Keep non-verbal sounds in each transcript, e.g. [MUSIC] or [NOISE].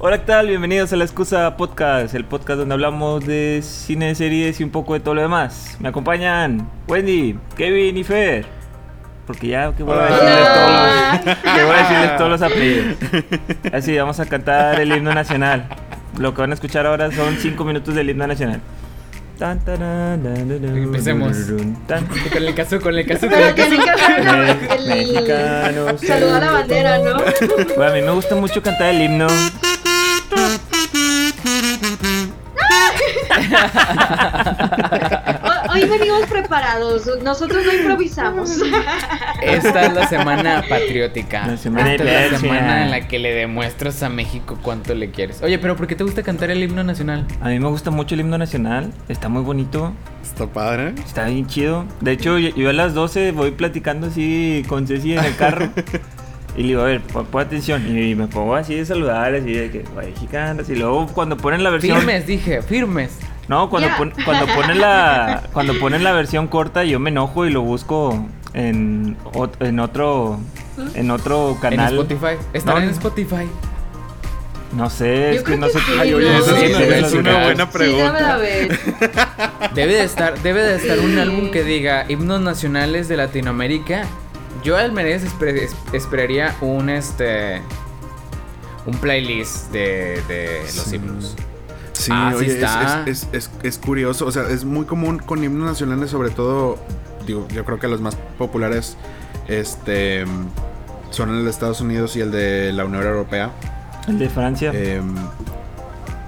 Hola, ¿qué tal? Bienvenidos a La Excusa Podcast, el podcast donde hablamos de cine, series y un poco de todo lo demás. Me acompañan Wendy, Kevin y Fer. Porque ya que voy a decirles todos los, que voy a decirles todos los apellidos. Así, vamos a cantar el himno nacional. Lo que van a escuchar ahora son 5 minutos del himno nacional. Tan, taran, dan, dan, dan, Empecemos. tan. Con el caso, con el caso, con el caso. mexicanos. saludo a la bandera, ¿no? Bueno, a mí me gusta mucho cantar el himno. Hoy venimos preparados, nosotros no improvisamos. Esta es la semana patriótica. La semana Esta es la semana en la que le demuestras a México cuánto le quieres. Oye, pero ¿por qué te gusta cantar el himno nacional? A mí me gusta mucho el himno nacional. Está muy bonito. Está padre. Está bien chido. De hecho, yo, a las 12 voy platicando así con Ceci en el carro. Y le digo, a ver, pon, pon atención. Y me pongo así de saludar, así de que, mexicanas. Y luego cuando ponen la versión. Firmes, dije, firmes. No, cuando, pon- cuando ponen la cuando ponen la versión corta, yo me enojo y lo busco en, ot- en otro en otro canal. En Spotify. Estará No, en. Spotify. No sé, Yo es que no sé. Ay, oye, Sí, es una, es una buena pregunta. Debe de estar, debe de estar un álbum que diga himnos nacionales de Latinoamérica. Yo al menos esper- es- esperaría un este un playlist de, de los Sí. himnos. Sí, Ah, oye, es, está. es, es, es- es curioso. O sea, es muy común con himnos nacionales, sobre todo, digo, yo creo que los más populares este, son el de Estados Unidos y el de la Unión Europea. El de Francia. Em,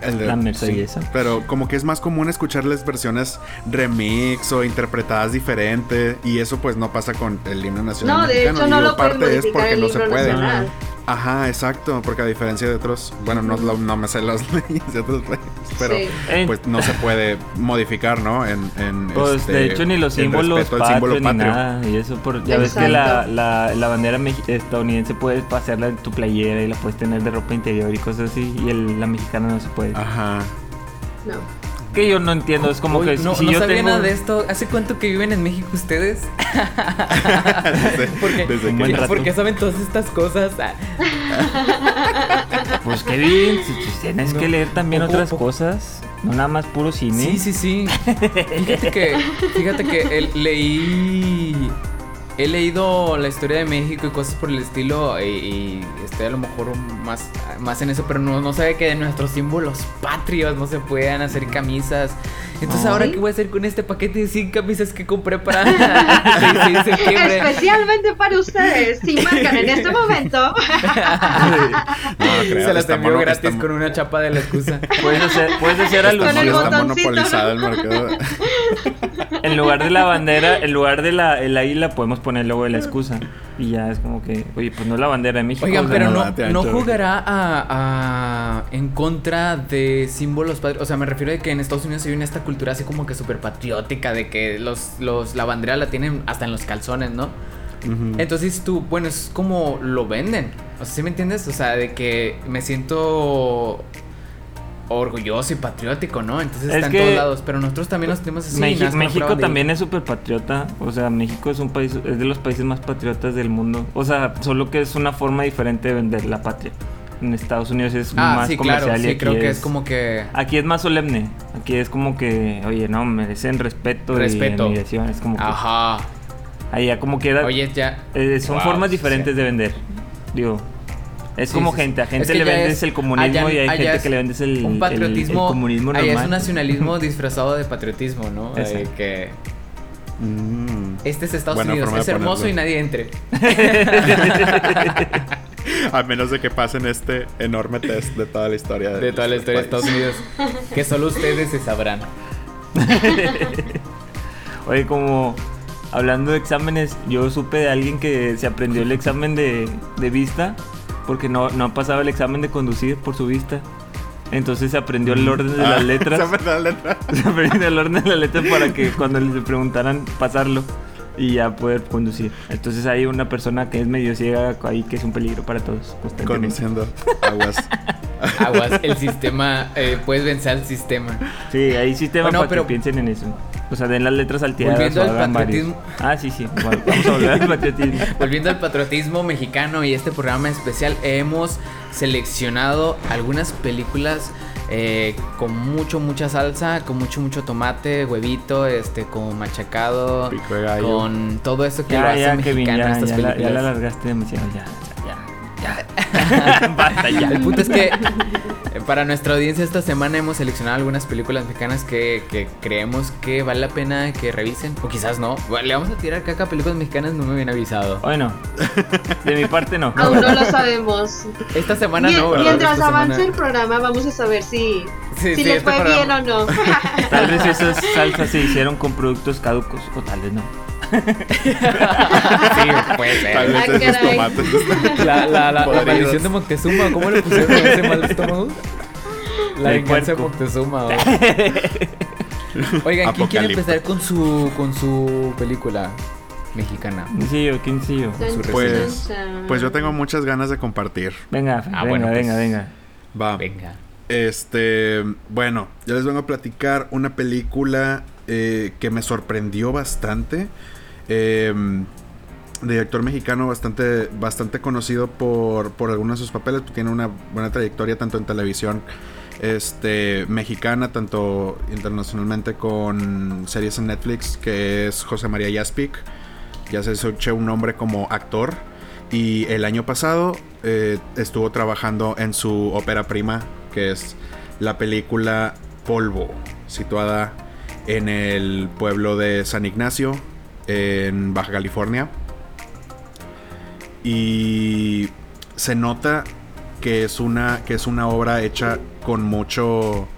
el de- La Marsellesa. sí, pero como que es más común escucharles versiones remix o interpretadas diferente y eso pues no pasa con el himno nacional No, de mexicano. hecho no digo, lo parte es porque el no se puede. nacional. Ajá, exacto, porque a diferencia de otros, bueno, no, no me sé las [LAUGHS] leyes de otros países, pero Sí. Eh, pues no se puede modificar, ¿no? En, en, Pues este, de hecho ni los símbolos símbolo patrios ni patrio. nada y eso por, ya ves que la, la, la bandera meji- estadounidense puedes pasearla en tu playera y la puedes tener de ropa interior y cosas así y el, la mexicana no se puede. Ajá. No. Que yo no entiendo, es como Uy, que no, si no yo sabía tengo nada de esto. ¿Hace cuánto que viven en México ustedes? [LAUGHS] [LAUGHS] desde, Porque, desde Un que buen rato. porque saben todas estas cosas. Ah, [LAUGHS] pues qué bien, si, si tienes No, que leer también otras cosas, no nada más puro cine. Sí, sí, sí. Fíjate que, fíjate que el- leí. He leído la historia de México y cosas por el estilo. Y, y estoy a lo mejor más, más en eso, pero no, no sabía que de nuestros símbolos patrios no se puedan hacer camisas. Entonces. ¿ahora qué voy a hacer con este paquete de 100 camisas que compré para [LAUGHS] el 16 de septiembre? Especialmente para ustedes, si marcan en este momento. [LAUGHS] No, Se las envió mono- gratis con una chapa de la excusa. Puedes hacer, puedes hacer está, Con el alusión está monopolizado el mercado. [LAUGHS] en lugar de la bandera, en lugar de la el águila podemos poner el logo de la excusa y ya es como que, oye, pues no es la bandera de México. Oigan, o sea, pero no, no, jugará a, a- en contra de símbolos patrios. O sea, me refiero a que en Estados Unidos hay una esta cultura así como que súper patriótica de que los, los, la bandera la tienen hasta en los calzones, ¿no? Entonces tú, bueno, es como lo venden. O sea, ¿sí me entiendes? O sea, de que me siento orgulloso y patriótico, ¿no? Entonces Es está en que todos lados. Pero nosotros también nos tenemos así. Que México de- también es súper patriota. O sea, México es un país, es de los países más patriotas del mundo. O sea, solo que es una forma diferente de vender la patria. En Estados Unidos es Ah, más sí, comercial claro. y Sí, aquí creo que es como que. Aquí es más solemne. Aquí es como que, oye, no, merecen respeto, Respeto. y admiración. Es como que, Ajá. allá como queda. Oye, ya. eh, son Wow, formas diferentes sí. de vender. Digo, es Sí, como sí, gente. A gente Es que le vendes es- el comunismo allá- y hay gente es que le vendes el, un patriotismo. el comunismo allá es un nacionalismo [LAUGHS] disfrazado de patriotismo, ¿no? [LAUGHS] Eh, que Mm. este es Estados Buena Unidos, de es hermoso y nadie entre. [LAUGHS] A menos de que pasen este enorme test de toda la historia De toda la historia de Estados. Unidos. Que solo ustedes se sabrán. Oye, como hablando de exámenes, yo supe de alguien que se aprendió el examen de, de vista porque no, no ha pasado el examen de conducir por su vista. Entonces se aprendió el orden de Ah, [LAUGHS] las letras. se aprendió la letra. [LAUGHS] Se aprendió el orden de las letras para que cuando le preguntaran pasarlo y ya poder conducir. Entonces hay una persona que es medio ciega ahí que es un peligro para todos. constantemente. Conociendo aguas. [LAUGHS] Aguas, el sistema, eh, puedes vencer al sistema. Sí, hay sistema Bueno, para pero- que piensen en eso. O sea, den las letras salteadas Volviendo al varios. patriotismo. Ah, sí, sí. Bueno, vamos a volver al patriotismo. [LAUGHS] Volviendo al patriotismo mexicano y este programa especial, hemos seleccionado algunas películas eh, con mucho, mucha salsa, con mucho, mucho tomate, huevito, este, con machacado, Pico de gallo. con todo eso que Ya, lo hace ya, Kevin, mexicano ya, en estas ya, la, ya películas. la alargaste demasiado. Ya, ya, ya. [LAUGHS] Basta ya. El punto es que para nuestra audiencia esta semana hemos seleccionado algunas películas mexicanas que, que creemos que vale la pena que revisen. O quizás no. Le vamos a tirar caca a películas mexicanas, no me habían avisado. Bueno, de mi parte no. Aún no lo sabemos. Esta semana Mien- no, ¿verdad? mientras semana- avance el programa, vamos a saber si, Sí, si sí, le este fue programa- bien o no. Tal vez esas salsas se hicieron con productos caducos o tal vez no. Sí, puede ser. Tal vez Ah, esos caray. tomates. [LAUGHS] La, la, la, la Podridos. maldición de Moctezuma, ¿cómo le pusieron a ese mal estómago? La venganza de güey. [LAUGHS] Oigan, ¿quién quiere empezar con su, con su película mexicana? ¿Quién? ¿Quién? Chan, Pues, pues yo tengo muchas ganas de compartir. Venga, Ah, venga, bueno, pues. venga, venga. Va. Venga. Este, bueno, yo les vengo a platicar una película eh, que me sorprendió bastante. Eh, director mexicano bastante, bastante conocido por, por algunos de sus papeles. Tiene una buena trayectoria tanto en televisión este, mexicana, tanto internacionalmente con series en Netflix, que es José María Yaspic. Ya se escucha un nombre como actor. Y el año pasado eh, estuvo trabajando en su ópera prima, que es la película Polvo, situada en el pueblo de San Ignacio, en Baja California. Y se nota que es una, que es una obra hecha con mucho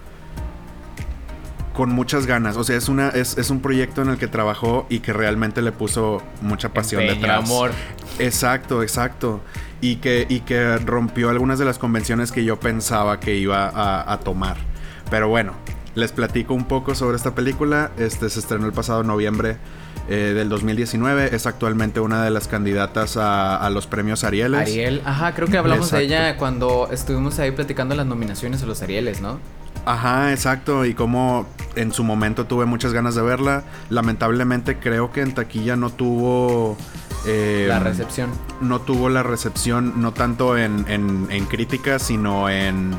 con muchas ganas. O sea, es una es, es un proyecto en el que trabajó y que realmente le puso mucha pasión Empeño, detrás. amor. Exacto, exacto. Y que, y que rompió algunas de las convenciones que yo pensaba que iba a, a tomar. Pero bueno, les platico un poco sobre esta película. Este se estrenó el pasado noviembre eh, del 2019. Es actualmente una de las candidatas a, a los premios Arieles. Ariel, ajá, creo que hablamos de ella cuando estuvimos ahí platicando las nominaciones a los Arieles, ¿no? Ajá, exacto. Y como en su momento tuve muchas ganas de verla. Lamentablemente creo que en taquilla no tuvo... eh, La recepción. no tuvo la recepción, no tanto en, en, en crítica, sino en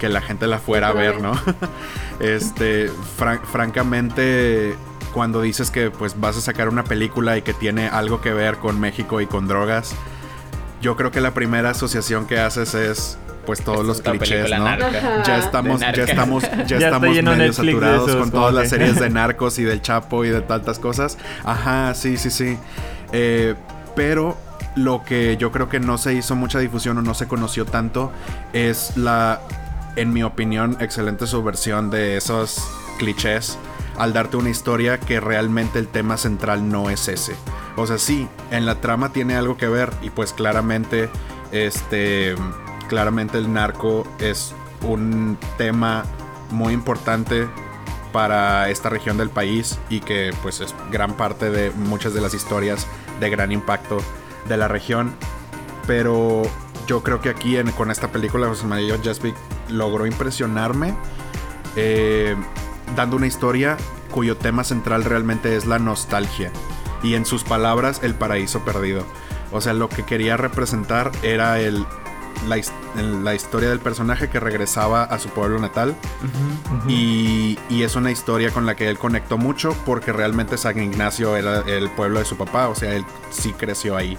que la gente la fuera a ver, ¿no? [LAUGHS] este, fran- francamente, cuando dices que pues vas a sacar una película y que tiene algo que ver con México y con drogas, yo creo que la primera asociación que haces es pues todos los clichés, ¿no? Ya estamos, ya estamos, [LAUGHS] ya, estamos medio Netflix saturados esos, con todas las series de [LAUGHS] narcos y del Chapo y de tantas cosas. Ajá, sí, sí, sí. Eh, pero lo que yo creo que no se hizo mucha difusión o no se conoció tanto es la, en mi opinión, excelente subversión de esos clichés al darte una historia que realmente el tema central no es ese. O sea, sí, en la trama tiene algo que ver y pues claramente, este, claramente el narco es un tema muy importante para esta región del país y que pues es gran parte de muchas de las historias de gran impacto de la región. Pero yo creo que aquí en- con esta película José María Jaspic logró impresionarme eh, dando una historia cuyo tema central realmente es la nostalgia y en sus palabras el paraíso perdido. O sea, lo que quería representar era el, la, la historia del personaje que regresaba a su pueblo natal y, y es una historia con la que él conectó mucho porque realmente San Ignacio era el pueblo de su papá, o sea, él sí creció ahí.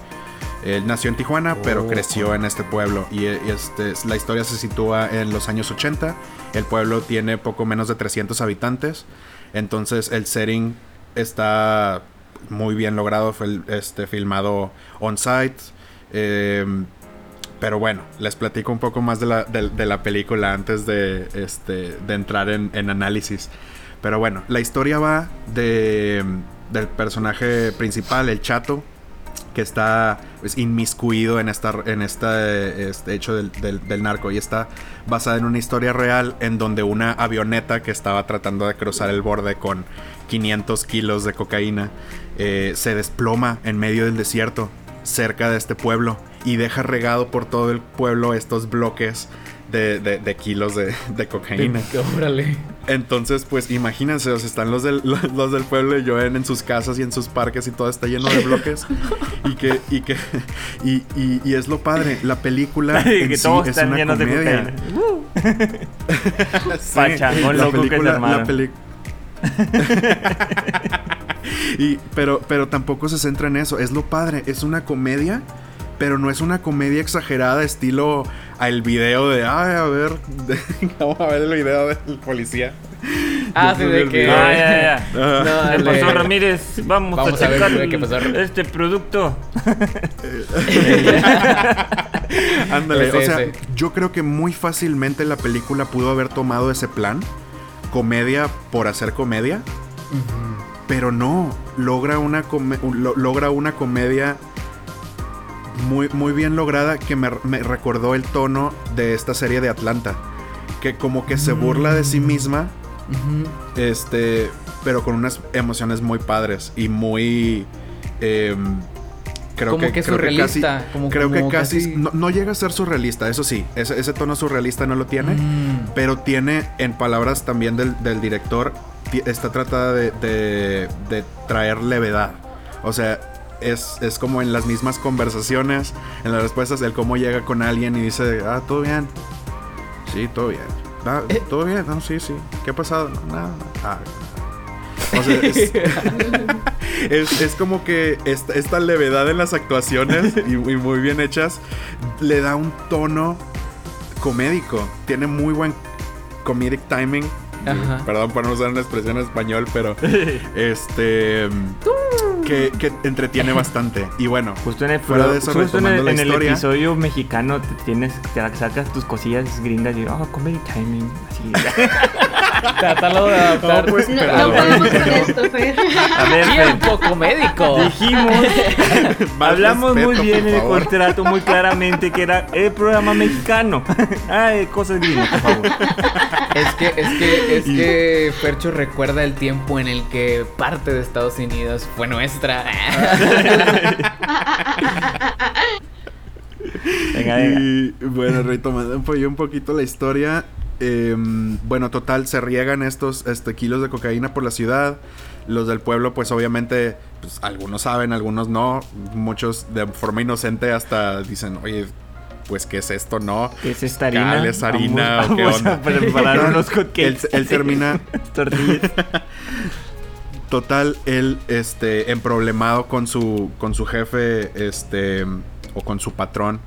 Él nació en Tijuana, pero Oh. creció en este pueblo. Y, y este, la historia se sitúa en los años 80. El pueblo tiene poco menos de 300 habitantes. Entonces el setting está muy bien logrado. Este, filmado on-site. Eh, pero bueno, les platico un poco más de la, de- de la película antes de, este, de entrar en, en análisis. Pero bueno, la historia va de, del personaje principal, el chato, que está pues, inmiscuido en esta en este, este hecho del, del- narco y está basada en una historia real en donde una avioneta que estaba tratando de cruzar el borde con 500 kilos de cocaína eh, se desploma en medio del desierto cerca de este pueblo y deja regado por todo el pueblo estos bloques de, de- de kilos de, de cocaína. [LAUGHS] Órale. Entonces, pues imagínense, o sea, están los del, [LAUGHS] los, los del pueblo y llueven en sus casas y en sus parques y todo está lleno de bloques. [LAUGHS] y que, y que, [LAUGHS] y, y, y es lo padre, la película en que sí todos es están una llenos de comedia. cocaína. Sí, Pachangón la loco que película- armaron. la y, pero, pero tampoco se centra en eso. Es lo padre. Es una comedia. Pero no es una comedia exagerada, estilo al video de. Ay, a ver. [LAUGHS] vamos a ver el video del policía. Ah, sí, de que. video. Ah, ya, ya. [LAUGHS] No, ¿Qué dale. pasó, Ramírez? Vamos, Vamos a a ver checar qué pasó. este producto. [LAUGHS] Ándale, Ese, o sea, ese. yo creo que muy fácilmente la película pudo haber tomado ese plan, comedia por hacer comedia, pero no, logra una, come- logra una comedia muy, muy bien lograda que me, me recordó el tono de esta serie de Atlanta, que como que se burla de sí misma, este, pero con unas emociones muy padres y muy... em, creo Como que creo surrealista, casi- como- creo que casi, casi- No, no llega a ser surrealista, eso sí. Ese, ese tono surrealista no lo tiene. Mm. Pero tiene, en palabras también del, del director, está tratada de, de- de traer levedad. O sea, es, es como en las mismas conversaciones, en las respuestas, el cómo llega con alguien y dice, ah, todo bien. Sí, todo bien. Ah, Eh. todo bien, no, sí, sí. ¿Qué ha pasado? Nada. Ah, o sea, es, [LAUGHS] es, es como que esta, esta levedad en las actuaciones y, y muy bien hechas le da un tono comédico. Tiene muy buen comedic timing. Ajá. Perdón por no usar una expresión en español, pero [LAUGHS] este que, que entretiene bastante. Y bueno, Justo en el, Fuera de eso, justo en el, en el episodio mexicano te tienes, te sacas tus cosillas gringas y oh, comedy timing, así. [LAUGHS] Trátalo de adaptar. No, pues, No, Pero no podemos con esto, Fer. A ver, Fer, Tiempo comédico. dijimos, hablamos muy bien en el contrato muy claramente que era el programa mexicano. Ay, cosas gringas, por favor. Es que, es que, es que Percho recuerda el tiempo en el que parte de Estados Unidos fue nuestra. Venga, venga. Y bueno, retomando un poquito la historia. Em, bueno, total, se riegan estos este, kilos de cocaína por la ciudad. Los del pueblo, pues obviamente, pues, algunos saben, algunos no. Muchos de forma inocente hasta dicen, oye, pues, ¿qué es esto? No. ¿Qué es esta harina? Cal, ¿Es harina Vamos- qué vamos onda? a preparar unos él, él termina, [LAUGHS] Tortillas. [LAUGHS] total, él, este, emproblemado con su, con su jefe, este, o con su patrón,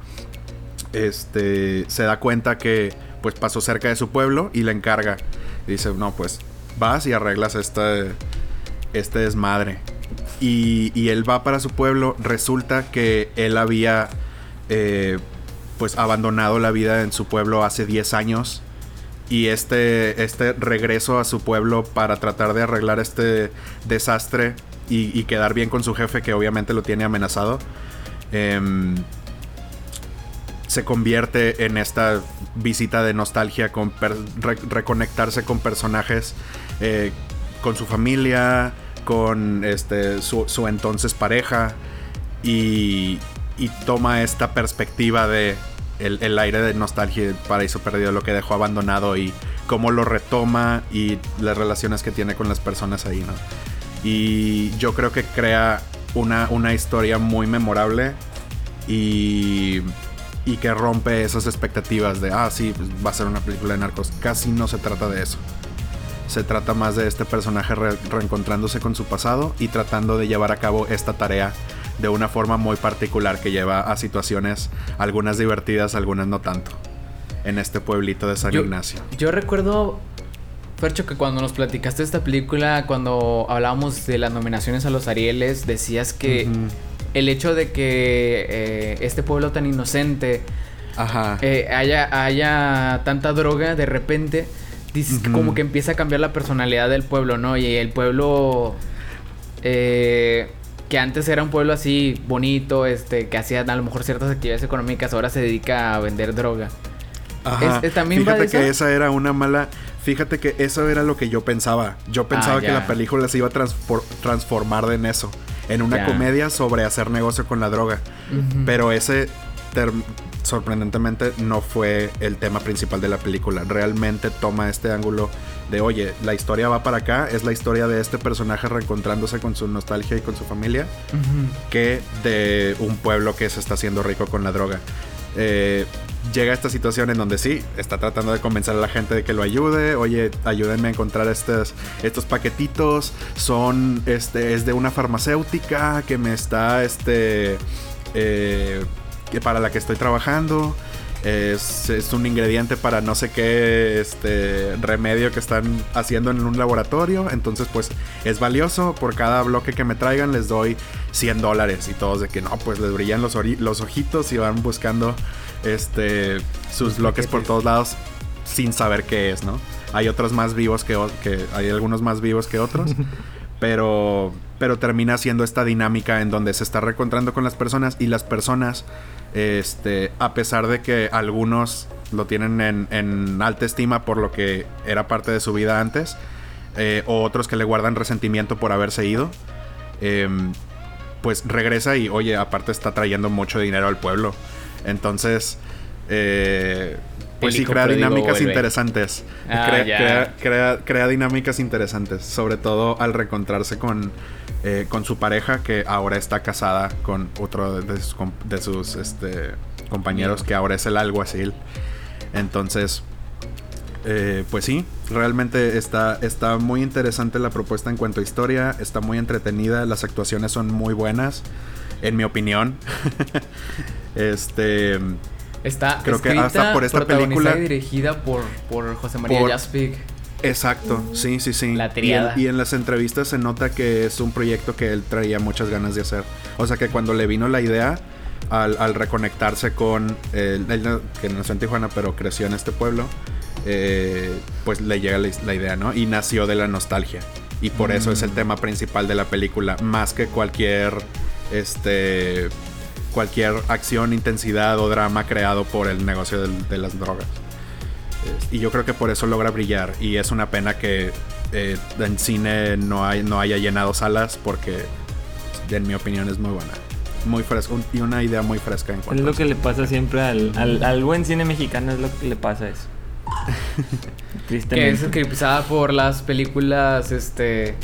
este, se da cuenta que, pues, pasó cerca de su pueblo y le encarga. Dice, no, pues, vas y arreglas este, este desmadre. Y, y él va para su pueblo, resulta que él había, eh, pues, abandonado la vida en su pueblo hace 10 años. Y este, este regreso a su pueblo para tratar de arreglar este desastre y, y quedar bien con su jefe, que obviamente lo tiene amenazado, em, se convierte en esta visita de nostalgia, con reconectarse con personajes, eh, con su familia, con este, su, su entonces pareja, y, toma esta perspectiva de el, el aire de nostalgia y el paraíso perdido, lo que dejó abandonado y cómo lo retoma y las relaciones que tiene con las personas ahí, ¿no? Y yo creo que crea una, una historia muy memorable y, y que rompe esas expectativas de, ah, sí, pues va a ser una película de narcos. Casi no se trata de eso. Se trata más de este personaje re- reencontrándose con su pasado y tratando de llevar a cabo esta tarea de una forma muy particular que lleva a situaciones, algunas divertidas, algunas no tanto, en este pueblito de San Yo- Ignacio. Yo recuerdo, Fercho, que cuando nos platicaste esta película, cuando hablábamos de las nominaciones a los Arieles, decías que. El hecho de que eh, este pueblo tan inocente Ajá. eh, haya, haya tanta droga de repente, dices que Ujú. como que empieza a cambiar la personalidad del pueblo, ¿no? Y el pueblo eh, que antes era un pueblo así bonito, este, que hacía a lo mejor ciertas actividades económicas, ahora se dedica a vender droga. Ajá. es- también va Fíjate que esa? era una mala. Fíjate que eso era lo que yo pensaba. Yo pensaba que ya. la película se iba a transformar en eso. En una comedia sobre hacer negocio con la droga. Pero ese sorprendentemente no fue el tema principal de la película. Realmente toma este ángulo de, oye, la historia va para acá, es la historia de este personaje reencontrándose con su nostalgia y con su familia, que de un pueblo que se está haciendo rico con la droga. Eh, llega a esta situación en donde sí, está tratando de convencer a la gente de que lo ayude. Oye, ayúdenme a encontrar estos, estos paquetitos. Son, este, es de una farmacéutica que me está, este, eh, para la que estoy trabajando. Es, es, un ingrediente para no sé qué este remedio que están haciendo en un laboratorio. Entonces, pues es valioso. Por cada bloque que me traigan, les doy 100 dólares. Y todos de que no, pues les brillan los, los ojitos y van buscando este sus bloques por todos lados sin saber qué es, ¿no? Hay otros más vivos que, que hay algunos más vivos que otros. [LAUGHS] pero pero termina siendo esta dinámica en donde se está reencontrando con las personas y las personas este, a pesar de que algunos lo tienen en, alta estima por lo que era parte de su vida antes, eh, o otros que le guardan resentimiento por haberse ido, em, pues regresa y, oye, aparte está trayendo mucho dinero al pueblo. Entonces, eh, pues sí, crea dinámicas interesantes. Ah, crea, crea, dinámicas interesantes, sobre todo al reencontrarse con, eh, con su pareja que ahora está casada con otro de sus, de sus este, compañeros que ahora es el alguacil. Entonces, eh, pues sí, realmente está, está muy interesante la propuesta en cuanto a historia, está muy entretenida, las actuaciones son muy buenas, en mi opinión. [LAUGHS] este... Está creo que hasta por esta película dirigida por, por José María Jaspic. Exacto, sí, sí, sí. La Y en, las entrevistas se nota que es un proyecto que él traía muchas ganas de hacer. O sea que cuando le vino la idea, al, reconectarse con él, que nació en Tijuana, pero creció en este pueblo, eh, pues le llega la, idea, ¿no? Y nació de la nostalgia. Y por eso es el mm. tema principal de la película, más que cualquier, este, cualquier acción, intensidad o drama creado por el negocio de las drogas. Y yo creo que por eso logra brillar. Y es una pena que eh, en cine no, hay, no haya llenado salas porque, en mi opinión, es muy buena. Muy fresca y una idea muy fresca en cuanto Es lo que le pasa siempre al, al, buen cine mexicano, es lo que le pasa eso. [LAUGHS] que es eclipsada por las películas este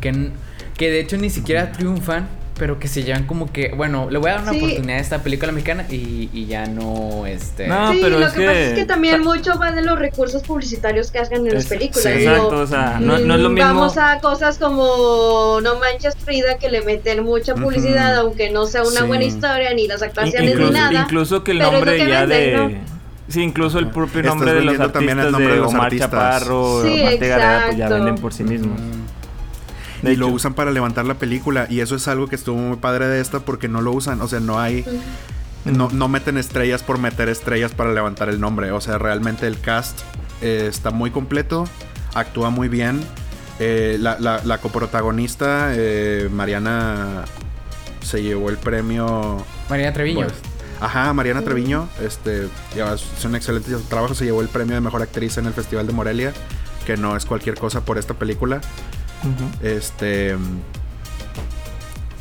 que, que de hecho ni siquiera triunfan pero que se llevan como que, bueno, le voy a dar una oportunidad a esta película mexicana y, y ya no, este... No, sí, pero lo que, pasa es que también mucho va de los recursos publicitarios que hagan en las películas. Sí, exacto, o sea, no, no, es lo mismo... Vamos a cosas como No Manches Frida, que le meten mucha publicidad, aunque no sea una buena historia, ni las actuaciones, ni nada. Incluso que el nombre ya de... Sí, incluso el propio nombre de los artistas el nombre de, Omar artistas. Chaparro, sí, pues ya venden por sí mismos y lo usan para levantar la película. Y eso es algo que estuvo muy padre de esta porque no lo usan. O sea, no hay. No, no meten estrellas por meter estrellas para levantar el nombre. O sea, realmente el cast eh, está muy completo. Actúa muy bien. Eh, la, la, coprotagonista, eh, Mariana, se llevó el premio. Mariana Treviño. Pues, ajá, Mariana Treviño. Este, es un excelente trabajo. Se llevó el premio de mejor actriz en el Festival de Morelia. Que no es cualquier cosa por esta película. Este.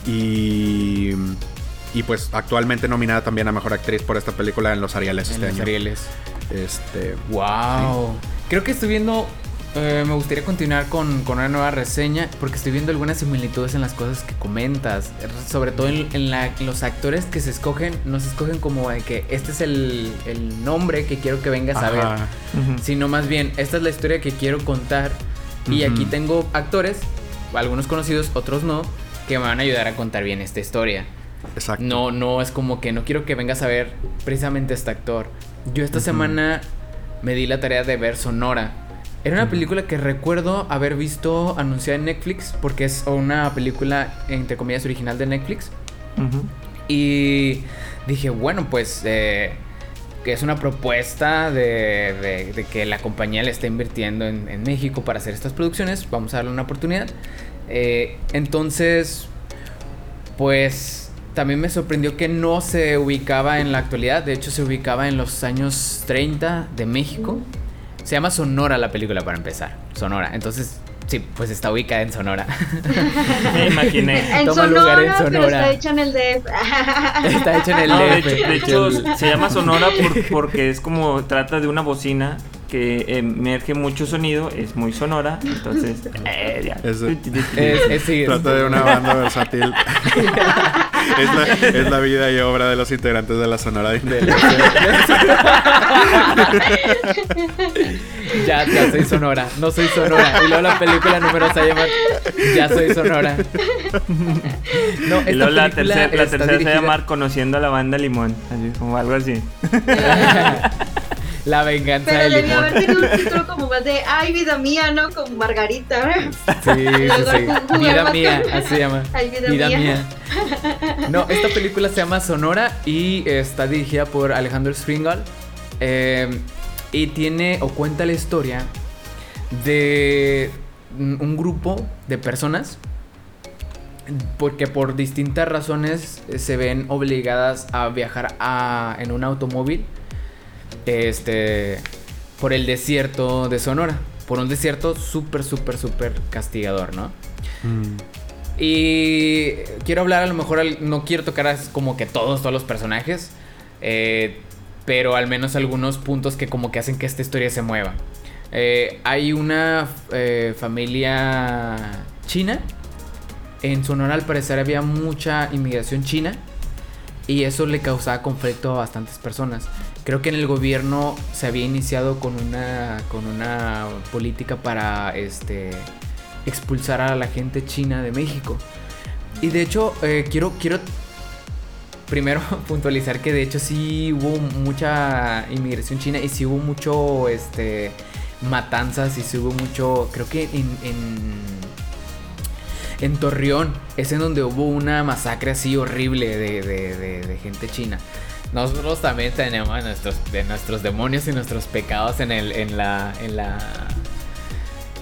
Y. Y pues actualmente nominada también a mejor actriz por esta película en los Arieles este los Arieles. Este. ¡Wow! Creo que estoy viendo. Eh, me gustaría continuar con, con, una nueva reseña porque estoy viendo algunas similitudes en las cosas que comentas. Sobre todo en, los actores que se escogen, no se escogen como de que este es el, el nombre que quiero que vengas a ver, sino más bien, esta es la historia que quiero contar y aquí tengo actores, algunos conocidos, otros no, que me van a ayudar a contar bien esta historia. Exacto. No, no es como que no quiero que vengas a ver precisamente este actor. Yo esta semana me di la tarea de ver Sonora. Era una película que recuerdo haber visto anunciada en Netflix, porque es una película, entre comillas, original de Netflix. Y dije, bueno, pues eh, que es una propuesta de, que la compañía le está invirtiendo en, México para hacer estas producciones. Vamos a darle una oportunidad. Eh, entonces, pues también me sorprendió que no se ubicaba en la actualidad. De hecho, se ubicaba en los años 30 de México. Se llama Sonora la película para empezar. Sonora. Entonces, Sí, pues está ubicada en Sonora. [LAUGHS] Me imaginé. En Toma Sonora, lugar en pero Sonora. está hecho en el DF. [LAUGHS] Está hecho en el No, de hecho, de hecho, se llama sonora por- [LAUGHS] porque es como trata de una bocina que emerge mucho sonido, es muy sonora, entonces eh, ya. Es- Es, es, sí, es- Trata de una banda versátil. Es, la, [LAUGHS] es la vida y obra de los integrantes de la Sonora de [LAUGHS] ya, ya soy sonora, no soy sonora. Y luego la película número se llama Ya soy sonora. No, Y luego la tercera, la tercera se va a dirigida- llamar Conociendo a la banda Limón, así como algo así. [LAUGHS] La venganza Pero de debió limón. haber tenido un [LAUGHS] título como más de Ay, vida mía, ¿no? Como Margarita. Sí, [LAUGHS] sí, Vida mía, con- así se llama. Ay, vida mía. [LAUGHS] No, esta película se llama Sonora y está dirigida por Alejandro Springal. eh, y tiene o cuenta la historia de un grupo de personas porque por distintas razones se ven obligadas a viajar a- en un automóvil este por el desierto de Sonora, por un desierto súper súper súper castigador, ¿no? Mm. Y quiero hablar a lo mejor, no quiero tocar como que todos, todos los personajes, eh, pero al menos algunos puntos que como que hacen que esta historia se mueva. Eh, hay una eh, familia china. En Sonora al parecer había mucha inmigración china y eso le causaba conflicto a bastantes personas. Creo que en el gobierno se había iniciado con una, con una política para este, expulsar a la gente china de México. Y de hecho, eh, quiero, quiero primero [LAUGHS] puntualizar que de hecho sí hubo mucha inmigración china y sí hubo mucho este, matanzas y sí hubo mucho, creo que en, en, en Torreón es en donde hubo una masacre así horrible de, de- de- de gente china. Nosotros también tenemos nuestros, de nuestros demonios y nuestros pecados en el, en la, en la,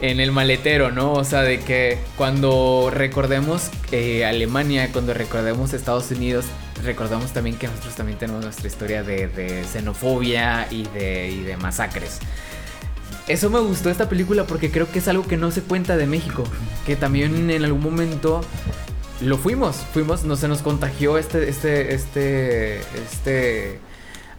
en el maletero, ¿no? O sea, de que cuando recordemos eh, Alemania, cuando recordemos Estados Unidos, recordamos también que nosotros también tenemos nuestra historia de, de xenofobia y de, y de masacres. Eso me gustó esta película porque creo que es algo que no se cuenta de México, que también en algún momento lo fuimos, fuimos, no se nos contagió este, este, este, este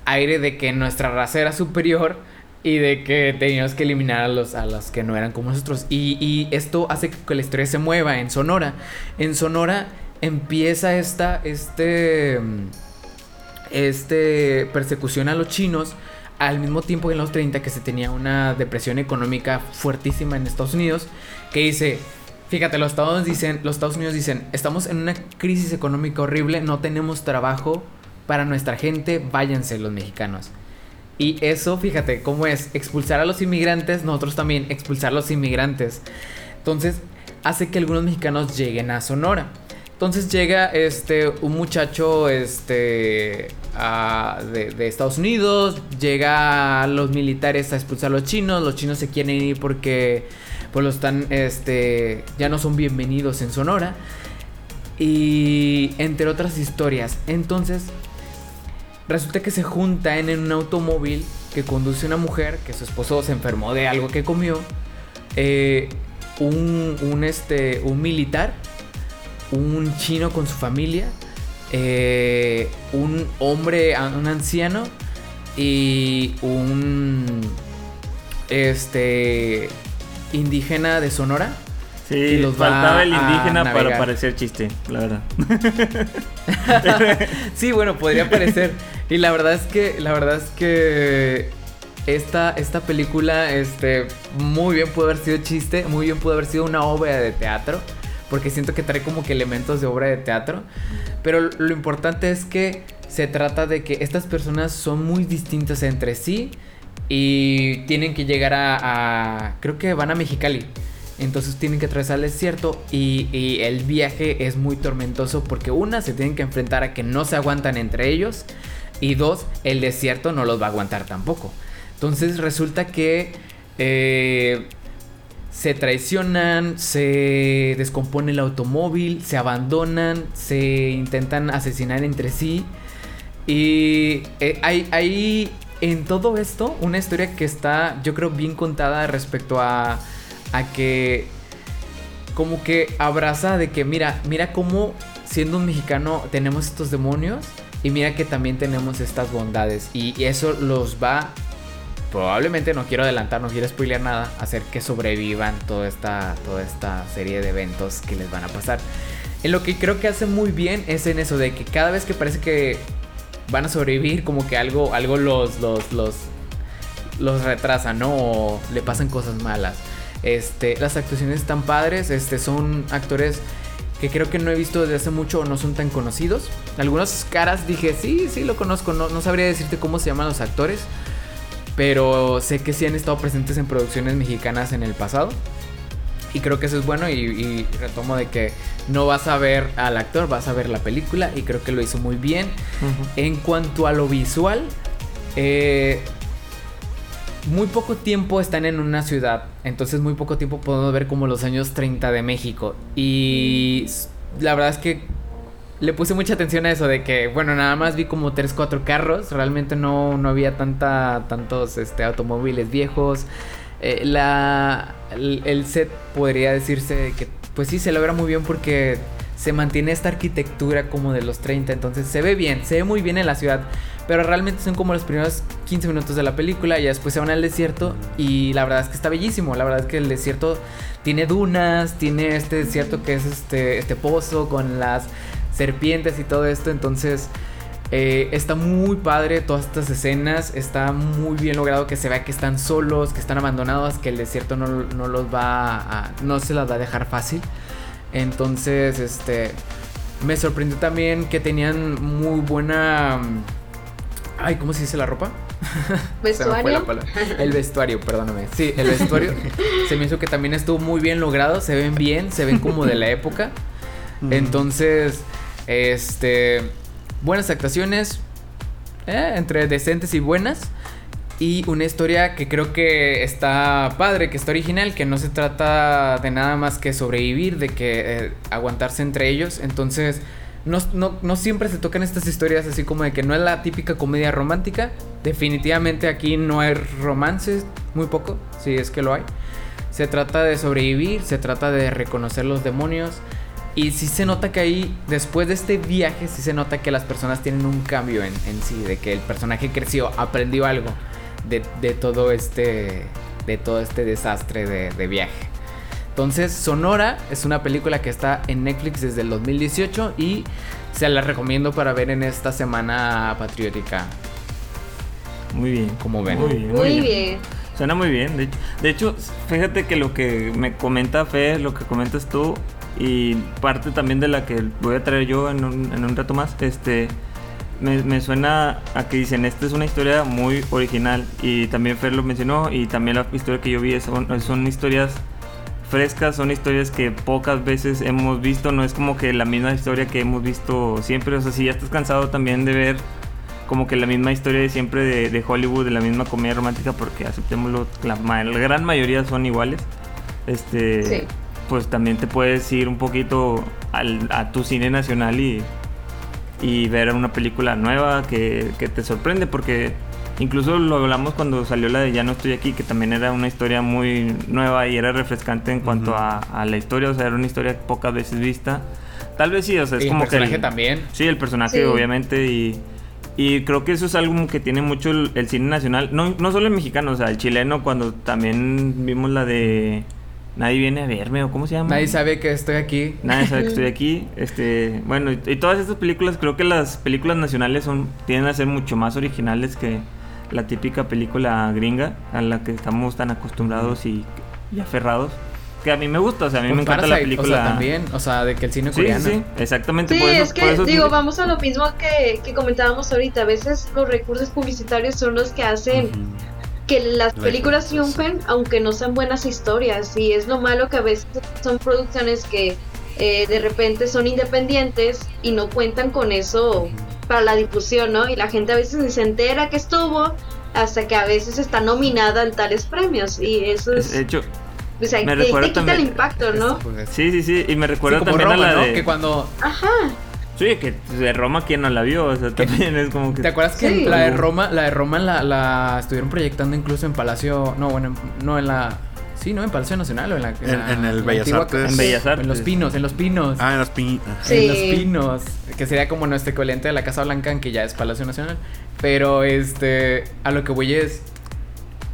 aire de que nuestra raza era superior y de que teníamos que eliminar a los, a los que no eran como nosotros. Y, y esto hace que la historia se mueva en Sonora. En Sonora empieza esta, este, este persecución a los chinos al mismo tiempo que en los 30 que se tenía una depresión económica fuertísima en Estados Unidos que dice Fíjate, los Estados, dicen, los Estados Unidos dicen, estamos en una crisis económica horrible, no tenemos trabajo para nuestra gente, váyanse los mexicanos. Y eso, fíjate, cómo es expulsar a los inmigrantes, nosotros también expulsar a los inmigrantes. Entonces, hace que algunos mexicanos lleguen a Sonora. Entonces llega este un muchacho este a- de, de Estados Unidos, llega a los militares a expulsar a los chinos, los chinos se quieren ir porque pues los están este ya no son bienvenidos en Sonora y entre otras historias. Entonces resulta que se juntan en un automóvil que conduce una mujer que su esposo se enfermó de algo que comió, eh, un, un, este un militar un chino con su familia, eh, un hombre, un anciano y un este indígena de Sonora. Sí, los faltaba el indígena para parecer chiste, la verdad. [LAUGHS] sí, bueno, podría parecer. Y la verdad es que, la verdad es que esta, esta película, este, muy bien pudo haber sido chiste, muy bien pudo haber sido una obra de teatro, porque siento que trae como que elementos de obra de teatro. Pero lo importante es que se trata de que estas personas son muy distintas entre sí y tienen que llegar a, creo que van a Mexicali. Entonces tienen que atravesar el desierto y, y el viaje es muy tormentoso porque una, se tienen que enfrentar a que no se aguantan entre ellos y dos, el desierto no los va a aguantar tampoco. Entonces resulta que eh, se traicionan, se descompone el automóvil, se abandonan, se intentan asesinar entre sí. Y eh, hay, hay en todo esto una historia que está, yo creo, bien contada respecto a, que como que abraza de que mira, mira cómo siendo un mexicano tenemos estos demonios y mira que también tenemos estas bondades y eso los va probablemente no quiero adelantar, no quiero spoilear nada, hacer que sobrevivan toda esta toda esta serie de eventos que les van a pasar. En lo que creo que hace muy bien es en eso de que cada vez que parece que van a sobrevivir, como que algo algo los los los los retrasa, ¿no? O le pasan cosas malas. Este, las actuaciones están padres, este, son actores que creo que no he visto desde hace mucho o no son tan conocidos. Algunas caras dije, sí, sí lo conozco, no, no sabría decirte cómo se llaman los actores, pero sé que sí han estado presentes en producciones mexicanas en el pasado. Y creo que eso es bueno y, y, retomo de que no vas a ver al actor, vas a ver la película y creo que lo hizo muy bien. En cuanto a lo visual, eh, muy poco tiempo están en una ciudad, entonces muy poco tiempo podemos ver como los años 30 de México. Y la verdad es que le puse mucha atención a eso de que, bueno, nada más vi como 3, 4 carros, realmente no, no había tanta, tantos este, automóviles viejos. Eh, la, el, set podría decirse que, pues sí, se logra muy bien porque se mantiene esta arquitectura como de los 30, entonces se ve bien, se ve muy bien en la ciudad, pero realmente son como los primeros 15 minutos de la película y después se van al desierto y la verdad es que está bellísimo, la verdad es que el desierto tiene dunas, tiene este desierto que es este, este pozo con las serpientes y todo esto, entonces eh, está muy padre todas estas escenas, está muy bien logrado que se vea que están solos, que están abandonados, que el desierto no, no los va a, no se las va a dejar fácil. Entonces, este, me sorprendió también que tenían muy buena, ay, ¿cómo se dice la ropa? [LAUGHS] Se me fue la Vestuario. [LAUGHS] El vestuario, perdóname. Sí, el vestuario [LAUGHS] se me hizo que también estuvo muy bien logrado, se ven bien, se ven como de la época. Entonces, este, buenas actuaciones, eh, entre decentes y buenas. Y una historia que creo que está padre, que está original, que no se trata de nada más que sobrevivir, de que eh, aguantarse entre ellos. Entonces, no, no, no siempre se tocan estas historias así como de que no es la típica comedia romántica. Definitivamente aquí no hay romances, muy poco, si es que lo hay. Se trata de sobrevivir, se trata de reconocer los demonios. Y sí se nota que ahí, después de este viaje, sí se nota que las personas tienen un cambio en, en sí, de que el personaje creció, aprendió algo de, de todo este de todo este desastre de, de viaje. Entonces, Sonora es una película que está en Netflix desde el 2018 y se la recomiendo para ver en esta semana patriótica. Muy bien. Como ven. Muy bien. Muy bien. Suena muy bien. De, de hecho, fíjate que lo que me comenta Fe, lo que comentas tú, y parte también de la que voy a traer yo en un, en un rato más, este, me, me suena a que dicen, esta es una historia muy original. Y también Fer lo mencionó, y también la historia que yo vi son, son historias frescas, son historias que pocas veces hemos visto, no es como que la misma historia que hemos visto siempre, o sea, si ya estás cansado también de ver como que la misma historia de siempre de, de Hollywood, de la misma comedia romántica, porque aceptémoslo, la, la gran mayoría son iguales. Este, Sí. Pues también te puedes ir un poquito al- a tu cine nacional y, y ver una película nueva que, que te sorprende, porque incluso lo hablamos cuando salió la de Ya no estoy aquí, que también era una historia muy nueva y era refrescante en cuanto a, a la historia, o sea, era una historia pocas veces vista. Tal vez sí, o sea, es Y el como que personaje también. Sí, el personaje, Sí. obviamente, y, y creo que eso es algo que tiene mucho el, el cine nacional, no, no solo el mexicano, o sea, el chileno, cuando también vimos la de Nadie viene a verme, o cómo se llama. Nadie sabe que estoy aquí. Nadie sabe que estoy [LAUGHS] aquí. Este, bueno, y, y todas estas películas, creo que las películas nacionales son tienden a ser mucho más originales que la típica película gringa a la que estamos tan acostumbrados y, y aferrados. Que a mí me gusta, o sea, a mí Con me encanta la Parasite, película. O sea, también, o sea, de que el cine Sí, coreano. sí, exactamente. Sí, por eso, es por que, eso- digo, vamos a lo mismo que, que comentábamos ahorita. A veces los recursos publicitarios son los que hacen Ujú. Que las La películas triunfen, aunque no sean buenas historias. Y es lo malo que a veces son producciones que eh, de repente son independientes y no cuentan con eso para la difusión, ¿no? Y la gente a veces ni se entera que estuvo hasta que a veces está nominada en tales premios. Y eso Es- de hecho, o sea, me te, quita el impacto, ¿no? Pues, sí, sí, sí, y me recuerda sí, como también Roma, a la ¿no? de... Que cuando... Ajá. Sí, que de Roma, ¿quién no la vio? O sea, también es como que... ¿Te acuerdas que Sí. la de Roma, la de Roma la, la estuvieron proyectando incluso en Palacio, no, bueno, no en la Sí, ¿no? En Palacio Nacional o en la. En- la- en el la Bellas antigua- Artes. En Bellas Artes. En los pinos, en los pinos. Ah, en las pi- Sí. En los pinos. Que sería como nuestro equivalente de la Casa Blanca, que ya es Palacio Nacional. Pero este. A lo que voy es.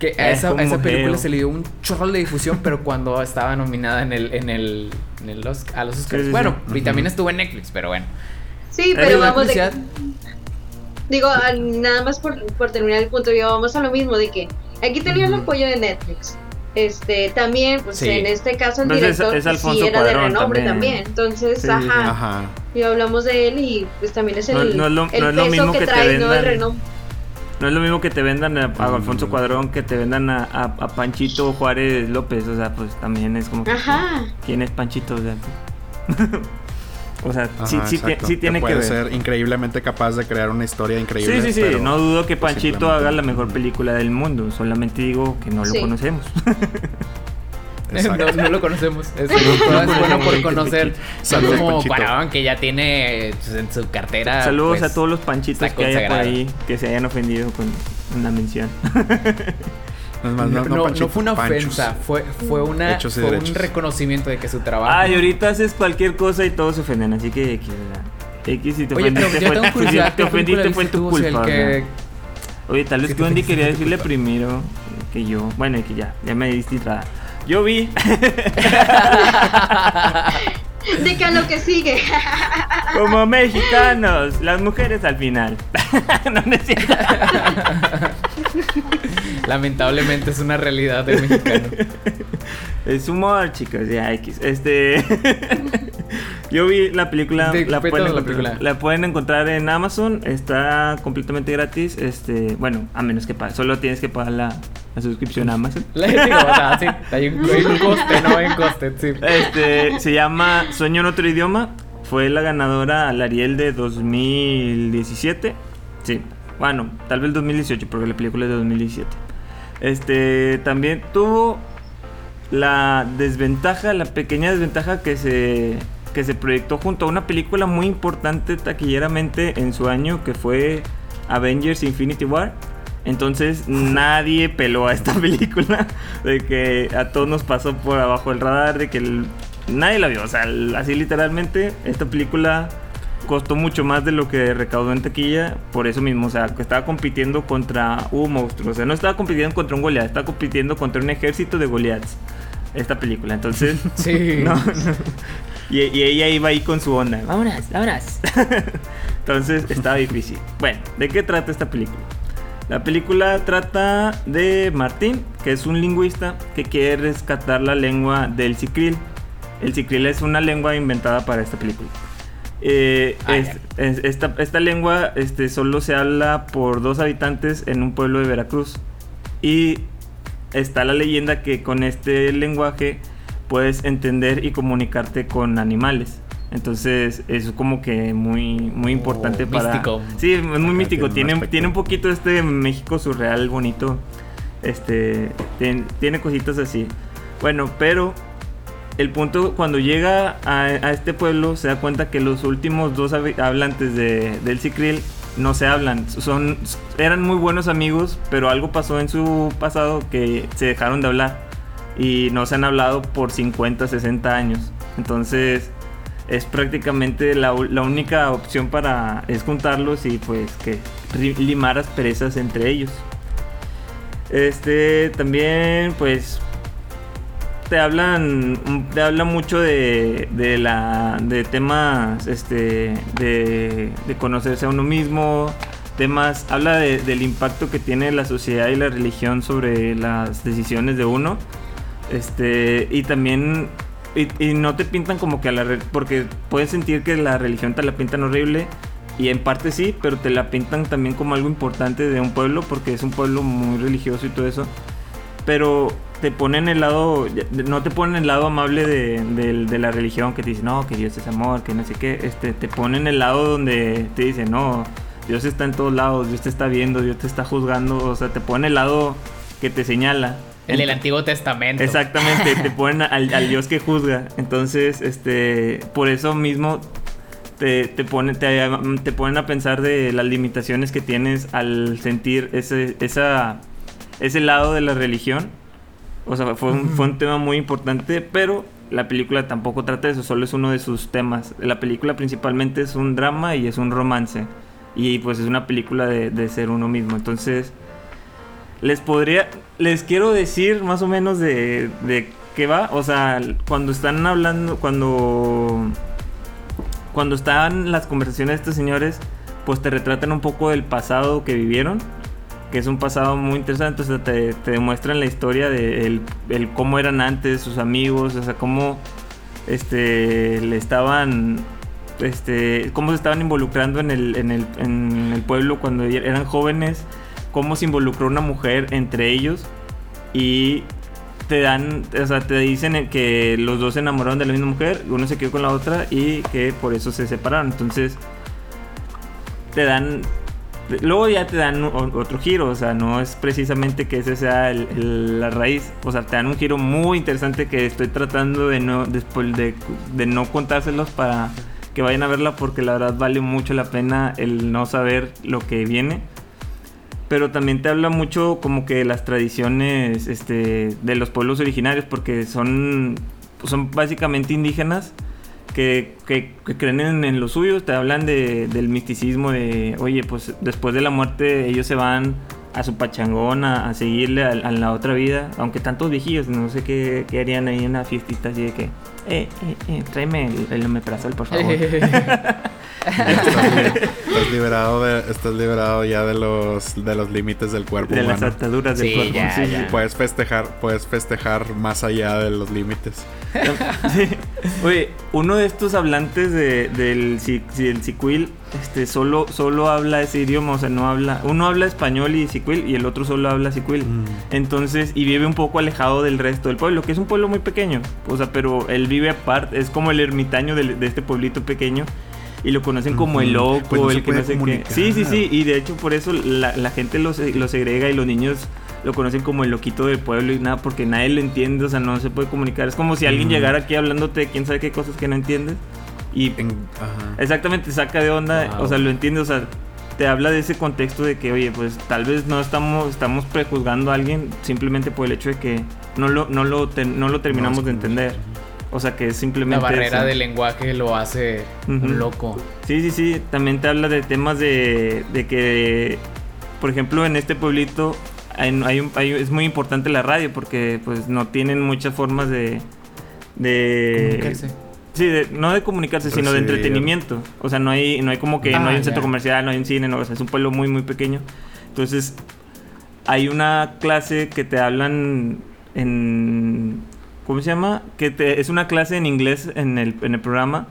Que a Es esa, a esa película se le dio un chorro de difusión, pero cuando estaba nominada en el. En el, en el Osc- a los Oscars. Sí, sí, bueno, sí. y también estuvo en Netflix, pero bueno. Sí, Pero vamos de, digo, nada más por, por terminar el punto, yo vamos a lo mismo de que aquí tenías el apoyo de Netflix. Este, también, pues Sí. en este caso el Pues es- director es pues, sí Alfonso era de renombre también. también. Entonces, Sí, sí, sí. ajá, Ajá. y hablamos de él y pues también es el, No- no es lo- el no es lo peso mismo que, que te trae, ¿no? El renombre. No es lo mismo que te vendan a, a Alfonso. Cuadrón que te vendan a, a- a Panchito Juárez López. O sea, pues también es como que. Ajá. ¿Quién es Panchito? O sea, [LAUGHS] o sea, Ajá, sí, tiene que puede ver. ser increíblemente capaz de crear una historia increíble. Sí, sí, sí. pero- No dudo que pues, Panchito simplemente- haga la mejor película del mundo. Solamente digo que no lo Sí. conocemos. [LAUGHS] No, no lo conocemos. Es, No, es no bueno por conocer. Saludos, como. Cuarón, que ya tiene pues, en su cartera. Saludos pues, a todos los Panchitos que haya por ahí que se hayan ofendido con una mención. No, [LAUGHS] es más, No, no, no, Panchito, no fue una Panchos. ofensa, fue, fue, una, fue un reconocimiento de que su trabajo. Ah, y ahorita haces cualquier cosa y todos se ofenden. Así que X, X si te Oye, ofendiste fue, [LAUGHS] si te ¿qué película ofendiste fue tu culpa. el o sea. que- Oye, tal vez que quería decirle culpa. primero que yo. Bueno, y que ya, ya me diste entrada. Yo vi. [LAUGHS] De que a lo que sigue. [LAUGHS] Como mexicanos, las mujeres al final. [LAUGHS] no, cierto. Lamentablemente es una realidad del mexicano. Es humor, chicos, ya X. Este. Yo vi la película. ¿De La pueden, la encontrar, película? la pueden encontrar en Amazon. Está completamente gratis. Este. Bueno, a menos que. Solo tienes que pagar la, la suscripción a Amazon. [LAUGHS] Digo, o sea, sí, hay un, hay un coste, no hay un coste, sí. Este. Se llama Sueño en otro idioma. Fue la ganadora al Ariel de 2017. Sí. Bueno, tal vez 2018, porque la película es de 2017. Este. También tuvo la desventaja, la pequeña desventaja que se, que se proyectó junto a una película muy importante taquilleramente en su año que fue Avengers Infinity War. Entonces nadie peló a esta [LAUGHS] película, de que a todos nos pasó por abajo el radar, de que el- nadie la vio. O sea, así literalmente, esta película costó mucho más de lo que recaudó en taquilla, por eso mismo, o sea, que estaba compitiendo contra un monstruo, o sea, no estaba compitiendo contra un Goliath, estaba compitiendo contra un ejército de Goliaths, esta película, entonces, [LAUGHS] Sí. [LAUGHS] no. Y, y ella iba ahí con su onda, vámonos, vámonos, entonces estaba difícil. Bueno, ¿de qué trata esta película? La película trata de Martín, que es un lingüista que quiere rescatar la lengua del cicril. El cicril es una lengua inventada para esta película. Eh, Ah, es- es- esta, esta lengua este, solo se habla por dos habitantes en un pueblo de Veracruz. Y está la leyenda que con este lenguaje puedes entender y comunicarte con animales. Entonces es como que muy, muy importante Oh, para... místico. Sí, es muy místico. tiene Tiene, tiene un poquito este México surreal bonito. Este, tien- tiene cositas así. Bueno, pero el punto cuando llega a, a este pueblo se da cuenta que los últimos dos hablantes de, del Cicril no se hablan. Son, eran muy buenos amigos, pero algo pasó en su pasado que se dejaron de hablar. Y no se han hablado por 50, 60 años. Entonces es prácticamente la, la única opción para es juntarlos y pues que limar asperezas entre ellos. Este también pues te hablan te habla mucho de, de la de temas este de, conocerse a uno mismo temas habla de- del impacto que tiene la sociedad y la religión sobre las decisiones de uno este y también y, y no te pintan como que a la re- porque puedes sentir que la religión te la pintan horrible y en parte sí pero te la pintan también como algo importante de un pueblo porque es un pueblo muy religioso y todo eso. Pero te ponen el lado, no te ponen el lado amable de, de- de la religión que te dice, no, que Dios es amor, que no sé qué, este, te ponen el lado donde te dice, no, Dios está en todos lados, Dios te está viendo, Dios te está juzgando, o sea, te pone el lado que te señala. El del Antiguo Testamento. Exactamente, te [LAUGHS] ponen al, al Dios que juzga. Entonces, este, por eso mismo te, te, pone- te, te ponen a pensar de las limitaciones que tienes al sentir ese, esa, ese lado de la religión. O sea, fue un, fue un tema muy importante, pero la película tampoco trata de eso, solo es uno de sus temas. La película principalmente es un drama y es un romance. Y pues es una película de, de ser uno mismo. Entonces, les podría, les quiero decir más o menos de, de qué va. O sea, cuando están hablando, cuando, cuando están las conversaciones de estos señores, pues te retratan un poco del pasado que vivieron. Que es un pasado muy interesante, o sea, te, te demuestran la historia de el, el cómo eran antes, sus amigos, o sea, cómo este, le estaban este, cómo se estaban involucrando en el, en el, en el pueblo cuando eran jóvenes, cómo se involucró una mujer entre ellos y te dan, o sea, te dicen que los dos se enamoraron de la misma mujer, uno se quedó con la otra y que por eso se separaron. Entonces, te dan, luego ya te dan otro giro, o sea, no es precisamente que ese sea la raíz, o sea, te dan un giro muy interesante que estoy tratando de no, después de, de no contárselos para que vayan a verla porque la verdad vale mucho la pena el no saber lo que viene. Pero también te habla mucho como que de las tradiciones este, de los pueblos originarios porque son, son básicamente indígenas que, que- que creen en, en lo suyo, te hablan de, del misticismo de, oye, pues después de la muerte ellos se van a su pachangón, a, a seguirle a, a la otra vida, aunque tantos viejillos, no sé qué, qué harían ahí en una fiestita así de que, eh, eh, eh, tráeme el, el omeprazol, por favor. [LAUGHS] [LAUGHS] Estás, li- estás [LAUGHS] liberado de, estás liberado ya de los de los límites del cuerpo de las ataduras del Sí, cuerpo. ya, sí, sí, ya. sí. Puedes festejar, puedes festejar más allá de los límites. [LAUGHS] Sí. Oye, uno de estos hablantes de, del, del sicuil este, solo, solo habla ese idioma, o sea, no habla. Uno habla español y sicuil y el otro solo habla sicuil. Mm. Entonces, y vive un poco alejado del resto del pueblo, que es un pueblo muy pequeño. O sea, pero él vive aparte, es como el ermitaño de, este pueblito pequeño. Y lo conocen como el loco, Pues no el que no sé qué. comunicar. Sí, sí, sí. Y de hecho, por eso la, la gente lo, lo segrega y los niños lo conocen como el loquito del pueblo y nada, porque nadie lo entiende, o sea, no se puede comunicar. Es como si alguien Ujú. llegara aquí hablándote de quién sabe qué cosas que no entiendes. Y En- ajá. exactamente saca de onda, Wow. o sea, lo entiende, o sea, te habla de ese contexto de que, oye, pues tal vez no estamos, estamos prejuzgando a alguien simplemente por el hecho de que no lo, no lo, te- no lo terminamos No, de entender. O sea, que es La simplemente... barrera eso. del lenguaje lo hace un loco. Sí, sí, sí. También te habla de temas de, de que, por ejemplo, en este pueblito hay, hay un- hay- es muy importante la radio porque pues no tienen muchas formas de... de Comunicarse. Sí, de- no de comunicarse, sino de entretenimiento. O sea, no hay, no hay como que no Ah, hay un centro ya. comercial, no hay un cine, no, o sea, es un pueblo muy, muy pequeño. Entonces, hay una clase que te hablan en... ¿Cómo se llama? Que te- es una clase en inglés en el, en el programa.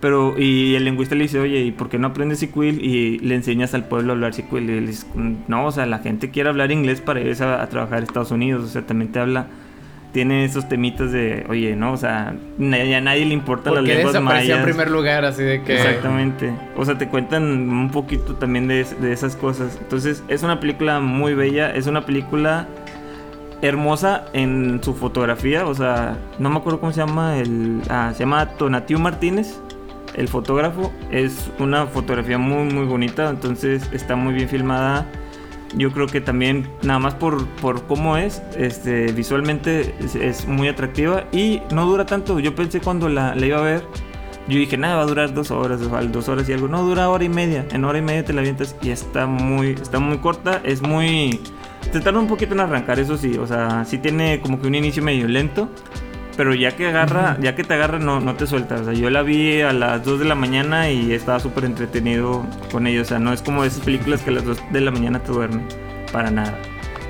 Pero, y el lingüista le dice, oye, ¿y por qué no aprendes sicuil? Y le enseñas al pueblo a hablar sicuil. Y él dice, no, o sea, la gente quiere hablar inglés para irse a, a trabajar a Estados Unidos. O sea, también te habla, tiene esos temitas de, oye, no, o sea, ya a nadie le importa las lenguas desapareció en mayas. primer lugar, así de que. Exactamente. O sea, te cuentan un poquito también de, de esas cosas. Entonces, es una película muy bella. Es una película hermosa en su fotografía. O sea, no me acuerdo cómo se llama. El, ah, se llama Tonatiu Martínez. El fotógrafo. Es una fotografía muy, muy bonita. Entonces, está muy bien filmada. Yo creo que también, nada más por, por cómo es, este, visualmente es, muy atractiva y no dura tanto. Yo pensé cuando la, iba a ver, yo dije, nada, va a durar dos horas, dos horas y algo. No, dura hora y media. En hora y media te la avientas y está muy, está muy corta. Es muy... Te tarda un poquito en arrancar, eso sí. O sea, sí tiene como que un inicio medio lento. Pero ya que agarra, ya que te agarra, no, no te suelta. O sea, yo la vi a las 2 de la mañana y estaba súper entretenido con ella. O sea, no es como esas películas que a las 2 de la mañana te duermen. Para nada.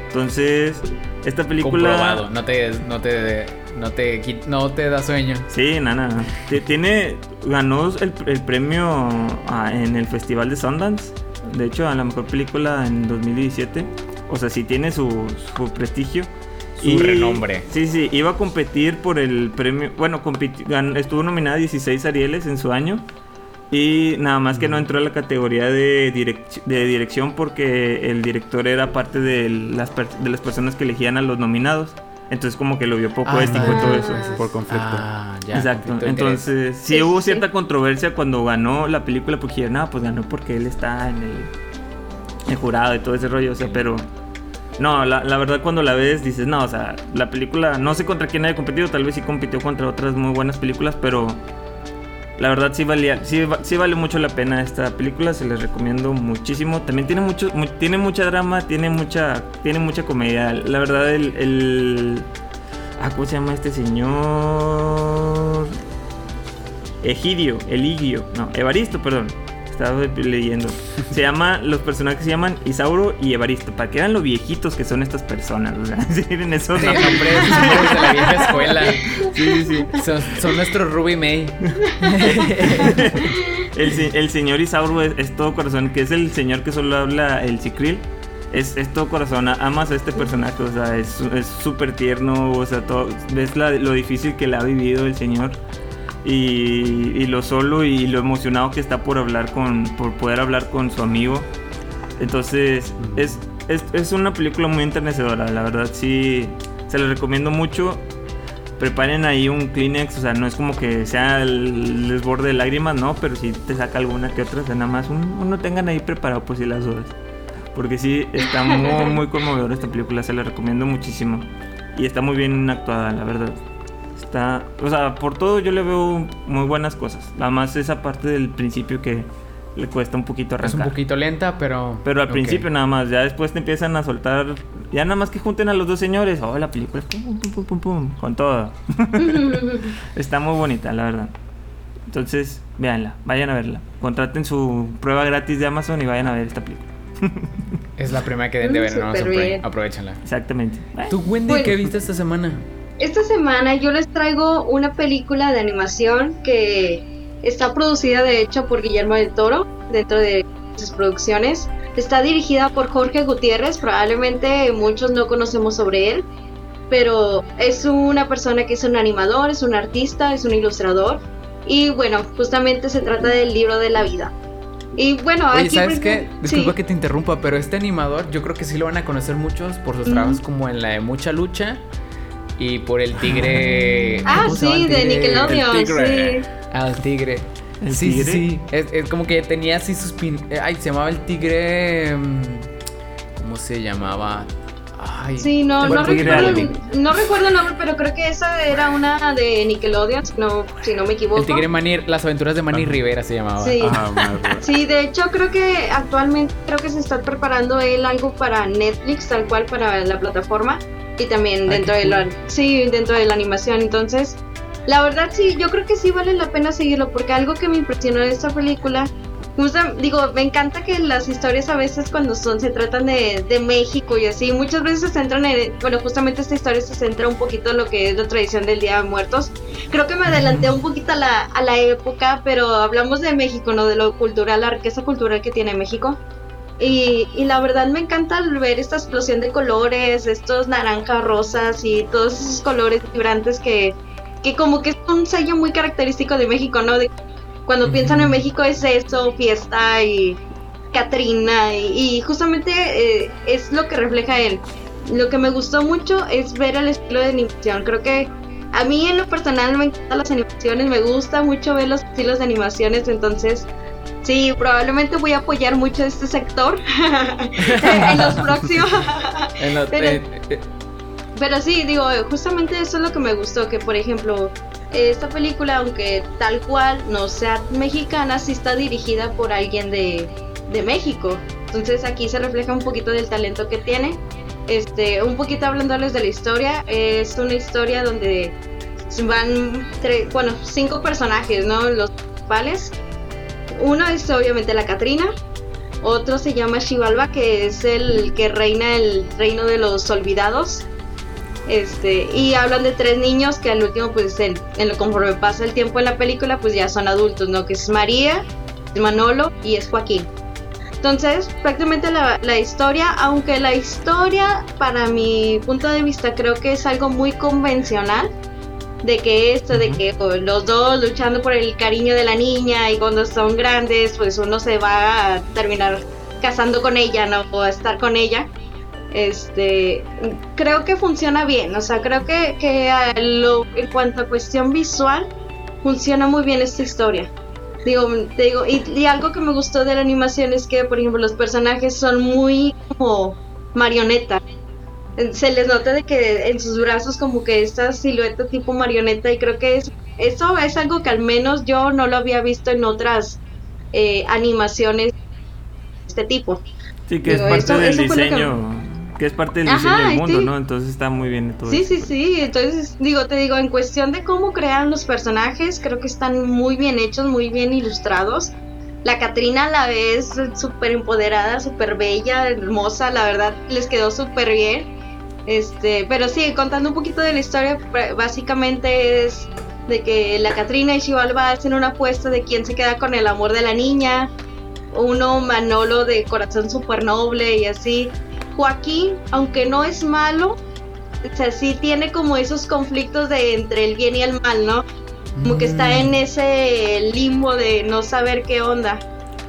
Entonces, esta película... Comprobado. No te, no te, no te, no te da sueño. Sí, nada, nada. T- Tiene, ganó el, el premio ah, en el Festival de Sundance. De hecho, a la mejor película en 2017. O sea, sí tiene su, su prestigio. Su renombre. Sí, sí, iba a competir por el premio. Bueno, estuvo nominada a 16 Arieles en su año. Y nada más que no entró a la categoría de, direc- de dirección porque el director era parte de las, per- de las personas que elegían a los nominados. Entonces como que lo vio poco Ah, ético y todo eso. Por conflicto. Ah, ya. Exacto. conflicto de interés. Entonces, sí, Sí, hubo cierta sí. controversia cuando ganó la película, porque dijeron, no, pues ganó porque él está en el, el jurado y todo ese rollo, o sea, pero no, la, la verdad cuando la ves dices, no, o sea, la película, no sé contra quién haya competido, tal vez sí compitió contra otras muy buenas películas, pero la verdad sí valía, sí, sí vale mucho la pena esta película, se les recomiendo muchísimo. También tiene mucho, mu- tiene mucha drama, tiene mucha, tiene mucha comedia. La verdad el, el ah, ¿cómo se llama este señor? Egidio, Eligio, no, Evaristo, perdón. Estaba leyendo. Se llama, los personajes se llaman Isauro y Evaristo. Para que vean lo viejitos que son estas personas. O sea, [LAUGHS] miren esos Sí, nombres. de la vieja escuela. [LAUGHS] Sí, sí, sí. Son, son nuestros Ruby May. [LAUGHS] El, el señor Isauro es, es todo corazón, que es el señor que solo habla el cicril. Es, es todo corazón, amas a este personaje, o sea, es súper tierno, o sea, todo, ves la- lo difícil que le ha vivido el señor y, y lo solo y lo emocionado que está por hablar con, por poder hablar con su amigo. Entonces, es, es, es una película muy enternecedora, la verdad, sí, se la recomiendo mucho preparen ahí un Kleenex, o sea, no es como que sea el desborde de lágrimas, no, pero sí te saca alguna que otra, o sea, nada más un- uno tengan ahí preparado por si las dudas. Porque sí, está [LAUGHS] muy, muy conmovedora esta película, se la recomiendo muchísimo. Y está muy bien actuada, la verdad. Está, o sea, por todo yo le veo muy buenas cosas. Nada más esa parte del principio que le cuesta un poquito Es arrancar. un poquito lenta, pero. Pero al ok. principio nada más, ya después te empiezan a soltar, ya nada más que junten a los dos señores, oh, la película, pum, pum, pum, pum, pum, pum, con todo. [LAUGHS] Está muy bonita, la verdad. Entonces, véanla, vayan a verla. Contraten su prueba gratis de Amazon y vayan a ver esta película. Es la primera que deben de ver, ¿no? Aprovechenla. Exactamente. ¿Tú, Wendy, Bueno. qué viste esta semana? Esta semana yo les traigo una película de animación que está producida de hecho por Guillermo del Toro dentro de sus producciones. Está dirigida por Jorge Gutiérrez, probablemente muchos no conocemos sobre él, pero es una persona que es un animador, es un artista, es un ilustrador y bueno, justamente se trata del libro de la vida. Y bueno, Oye, aquí ¿sabes por qué? Disculpa sí. que te interrumpa, pero este animador yo creo que sí lo van a conocer muchos por sus Ujú. trabajos como en la de Mucha Lucha y por el tigre... Ah, ¿cómo se llama sí, el de tigre? Nickelodeon, El tigre. sí. Al tigre. ¿El sí, tigre? sí, sí. Es, es como que tenía así sus pin... eh, Ay, se llamaba el tigre... mm, ¿Cómo se llamaba? Ay. Sí, no, no recuerdo, no recuerdo el nombre, pero creo que esa era una de Nickelodeon, si no, si no me equivoco. El tigre Manny, las aventuras de Manny Ajá. Rivera se llamaba. Sí. Sí, de hecho creo que actualmente creo que se está preparando él algo para Netflix, tal cual para la plataforma y también Ay, dentro de la sí, dentro de la animación. Entonces, la verdad sí, yo creo que sí vale la pena seguirlo porque algo que me impresionó de esta película justa- digo, me encanta que las historias a veces cuando son se tratan de, de México y así, muchas veces se centran en, bueno, justamente esta historia se centra un poquito en lo que es la tradición del Día de Muertos. Creo que me adelanté un poquito a la, a la época, pero hablamos de México, ¿no? De lo cultural, la riqueza cultural que tiene México. Y, y la verdad me encanta ver esta explosión de colores, estos naranjas, rosas y todos esos colores vibrantes que, que como que es un sello muy característico de México, ¿no? De, cuando piensan en México es eso, fiesta y Catrina y, y justamente eh, es lo que refleja él. Lo que me gustó mucho es ver el estilo de animación. Creo que a mí en lo personal me encantan las animaciones, me gusta mucho ver los estilos de animaciones, entonces sí, probablemente voy a apoyar mucho este sector [LAUGHS] en los [LAUGHS] próximos. En Pero- eh, eh, Pero sí, digo, justamente eso es lo que me gustó, que por ejemplo, esta película, aunque tal cual no sea mexicana, sí está dirigida por alguien de, de México. Entonces aquí se refleja un poquito del talento que tiene. Este, un poquito hablándoles de la historia, es una historia donde van, tre- bueno, cinco personajes, ¿no? Los principales. Uno es obviamente la Catrina, otro se llama Xibalba, que es el que reina el reino de los olvidados. Este, y hablan de tres niños que al último, pues, en, en lo conforme pasa el tiempo en la película, pues ya son adultos, ¿no? Que es María, es Manolo y es Joaquín. Entonces, prácticamente la, la historia, aunque la historia, para mi punto de vista, creo que es algo muy convencional, de que esto, de que los dos luchando por el cariño de la niña y cuando son grandes, pues uno se va a terminar casando con ella, ¿no? O a estar con ella. Este, creo que funciona bien, o sea, creo que, que lo- en cuanto a cuestión visual, funciona muy bien esta historia. Digo, te digo, y, y algo que me gustó de la animación es que, por ejemplo, los personajes son muy como marionetas. Se les nota de que en sus brazos como que esta silueta tipo marioneta y creo que es, eso es algo que al menos yo no lo había visto en otras eh, animaciones de este tipo. Sí, que es parte del diseño. Que... es parte del diseño del mundo, ¿no? Entonces está muy bien todo Sí, sí, sí. Entonces, digo, te digo, en cuestión de cómo crean los personajes, creo que están muy bien hechos, muy bien ilustrados. La Catrina la ves súper empoderada, súper bella, hermosa, la verdad les quedó súper bien. Este, pero sí, contando un poquito de la historia, básicamente es de que la Catrina y Chivalba hacen una apuesta de quién se queda con el amor de la niña. Uno, Manolo, de corazón súper noble y así. Joaquín, aunque no es malo, o sea, sí tiene como esos conflictos de entre el bien y el mal, ¿no? Como que está en mm. ese limbo de no saber qué onda.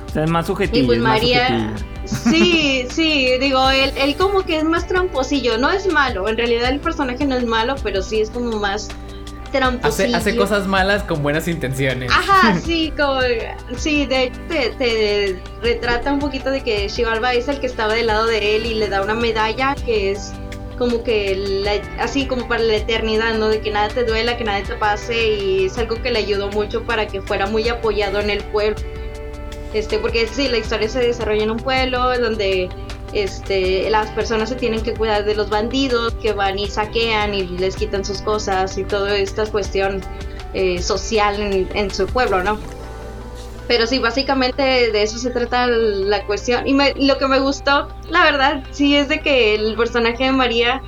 O sea, es más subjetivo. Y pues María, Sí, [LAUGHS] sí, digo, él, él como que es más tramposillo, no es malo, en realidad el personaje no es malo, pero sí es como más tramposillo. Hace, cosas malas con buenas intenciones. Ajá, [LAUGHS] sí, como, sí, de hecho te, retrata un poquito de que Shivalba es el que estaba del lado de él y le da una medalla que es como que así como para la eternidad, ¿no? De que nada te duela, que nada te pase y es algo que le ayudó mucho para que fuera muy apoyado en el pueblo este, porque sí, la historia se desarrolla en un pueblo donde este, las personas se tienen que cuidar de los bandidos que van y saquean y les quitan sus cosas y toda esta cuestión eh, social en, su pueblo, ¿no? Pero sí, básicamente de eso se trata la cuestión. Y lo que me gustó, la verdad, sí es de que el personaje de María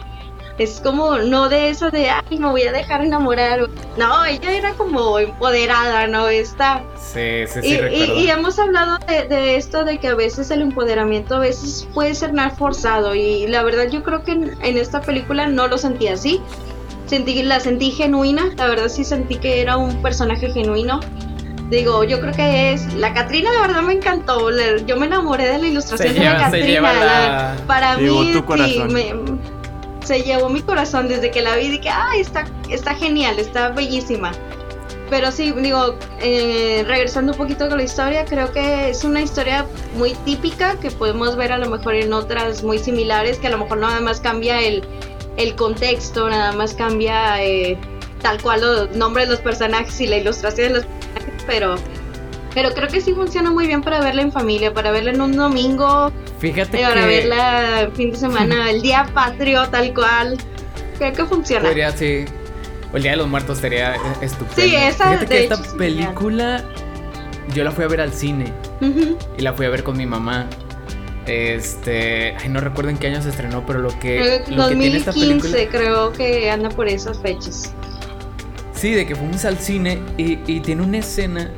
es como no de eso de, ay, me voy a dejar enamorar. No, ella era como empoderada, ¿no? Está. Sí, sí, sí. Y, y, hemos hablado de, esto, de que a veces el empoderamiento a veces puede ser más forzado. Y la verdad, yo creo que en, esta película no lo sentí así. Sentí, la sentí genuina, la verdad sí sentí que era un personaje genuino. Digo, yo creo que es. La Catrina, la verdad, me encantó. Yo me enamoré de la ilustración de la Catrina. para mí, sí, me, se llevó mi corazón desde que la vi. Dije, ay, está, está genial, está bellísima. Pero sí, digo, eh, regresando un poquito con la historia, creo que es una historia muy típica que podemos ver a lo mejor en otras muy similares, que a lo mejor nada más cambia el, el contexto, nada más cambia eh, tal cual los nombres de los personajes y la ilustración de los personajes, pero pero creo que sí funciona muy bien para verla en familia, para verla en un domingo. Fíjate eh, Para verla el fin de semana, el día patrio, tal cual. Creo que funciona. Podría, sí. O el Día de los Muertos sería estupendo. Sí, esa Fíjate que esta película yo la fui a ver al cine. Y la fui a ver con mi mamá. Este, ay, no recuerdo en qué año se estrenó, pero lo que, lo 2015 que tiene esta película, creo que anda por esas fechas. Sí, de que fuimos al cine y, y tiene una escena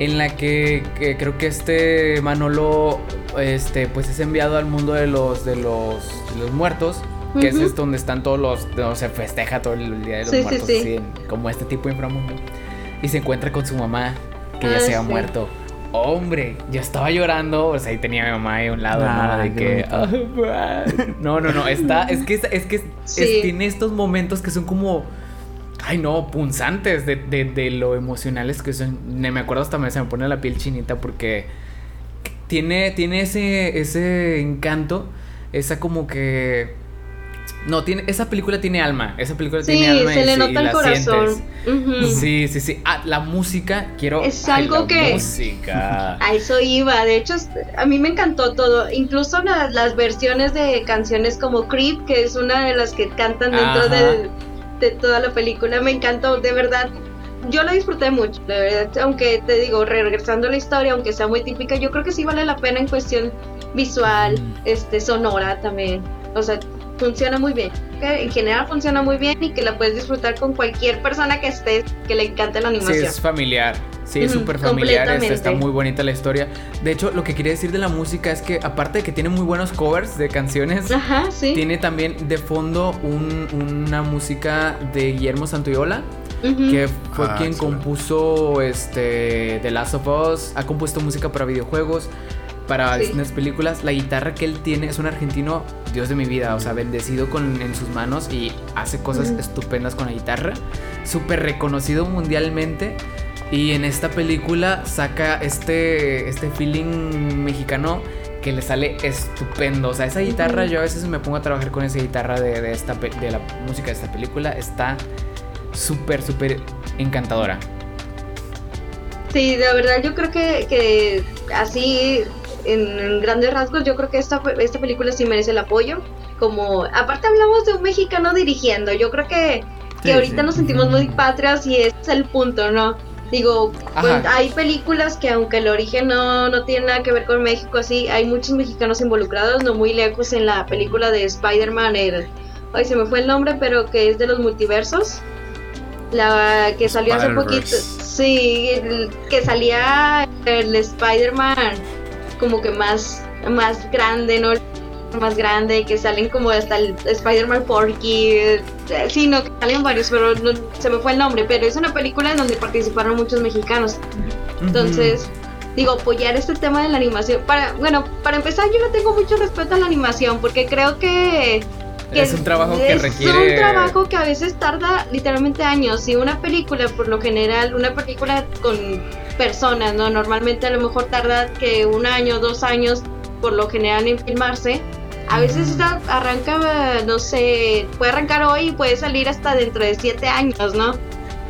en la que, creo que este Manolo este pues es enviado al mundo de los de los, los muertos que es donde están todos los donde se festeja todo el día de los muertos como este tipo de inframundo. Y se encuentra con su mamá que ya ah, se ha muerto. Hombre yo estaba llorando o sea ahí tenía a mi mamá ahí a un lado ¿no? de que no no no está es que es, que tiene estos momentos que son como ay no, punzantes de, de, lo emocionales que son. Me acuerdo hasta me, se me pone la piel chinita porque tiene, tiene ese, ese encanto, esa como que... No, tiene, esa película tiene alma. Esa película tiene alma. Se le nota el corazón. Sí, sí, sí. Ah, la música, quiero. Es algo que. Música. [LAUGHS] A eso iba. De hecho, a mí me encantó todo. Incluso las versiones de canciones como Creep, que es una de las que cantan dentro del de toda la película. Me encantó, de verdad. Yo la disfruté mucho, de verdad. Aunque te digo, regresando a la historia, aunque sea muy típica, yo creo que sí vale la pena en cuestión visual, este, sonora también. O sea, funciona muy bien. En general funciona muy bien y que la puedes disfrutar con cualquier persona que estés, que le encante la animación. Sí, es familiar. Sí, es súper familiar, este, está muy bonita la historia. De hecho, lo que quería decir de la música es que aparte de que tiene muy buenos covers de canciones, tiene también de fondo una música de Guillermo Santoyola. que fue ah, quien compuso este The Last of Us, ha compuesto música para videojuegos, para distintas películas. La guitarra que él tiene es un argentino, Dios de mi vida, o sea, bendecido con, en sus manos y hace cosas estupendas con la guitarra. Súper reconocido mundialmente. Y en esta película saca este, este feeling mexicano que le sale estupendo. O sea, esa guitarra, yo a veces me pongo a trabajar con esa guitarra de, esta, de la música de esta película. Está súper, súper encantadora. Sí, de verdad yo creo que, que así, en, grandes rasgos, yo creo que esta, esta película sí merece el apoyo. Como, aparte hablamos de un mexicano dirigiendo, yo creo que, que ahorita nos sentimos muy patrias y ese es el punto, ¿no? Digo, pues, hay películas que aunque el origen no, no tiene nada que ver con México, así, hay muchos mexicanos involucrados, no muy lejos en la película de Spider-Man, el, ay, se me fue el nombre, pero que es de los multiversos. La que salió hace poquito. Sí, que salía el Spider-Man como que más, más grande, ¿no? Más grande, que salen como hasta el Spider-Man Porky. Eh, sí, no, que salen varios, pero no, se me fue el nombre. Pero es una película en donde participaron muchos mexicanos. Entonces, digo, apoyar este tema de la animación. Para, bueno, para empezar, yo no tengo mucho respeto a la animación, porque creo que es un trabajo que requiere. Es un trabajo que a veces tarda literalmente años. Y una película, por lo general, una película con personas, ¿no? Normalmente a lo mejor tarda que un año, dos años, por lo general, en filmarse. A veces arranca, no sé, puede arrancar hoy y puede salir hasta dentro de siete años, ¿no?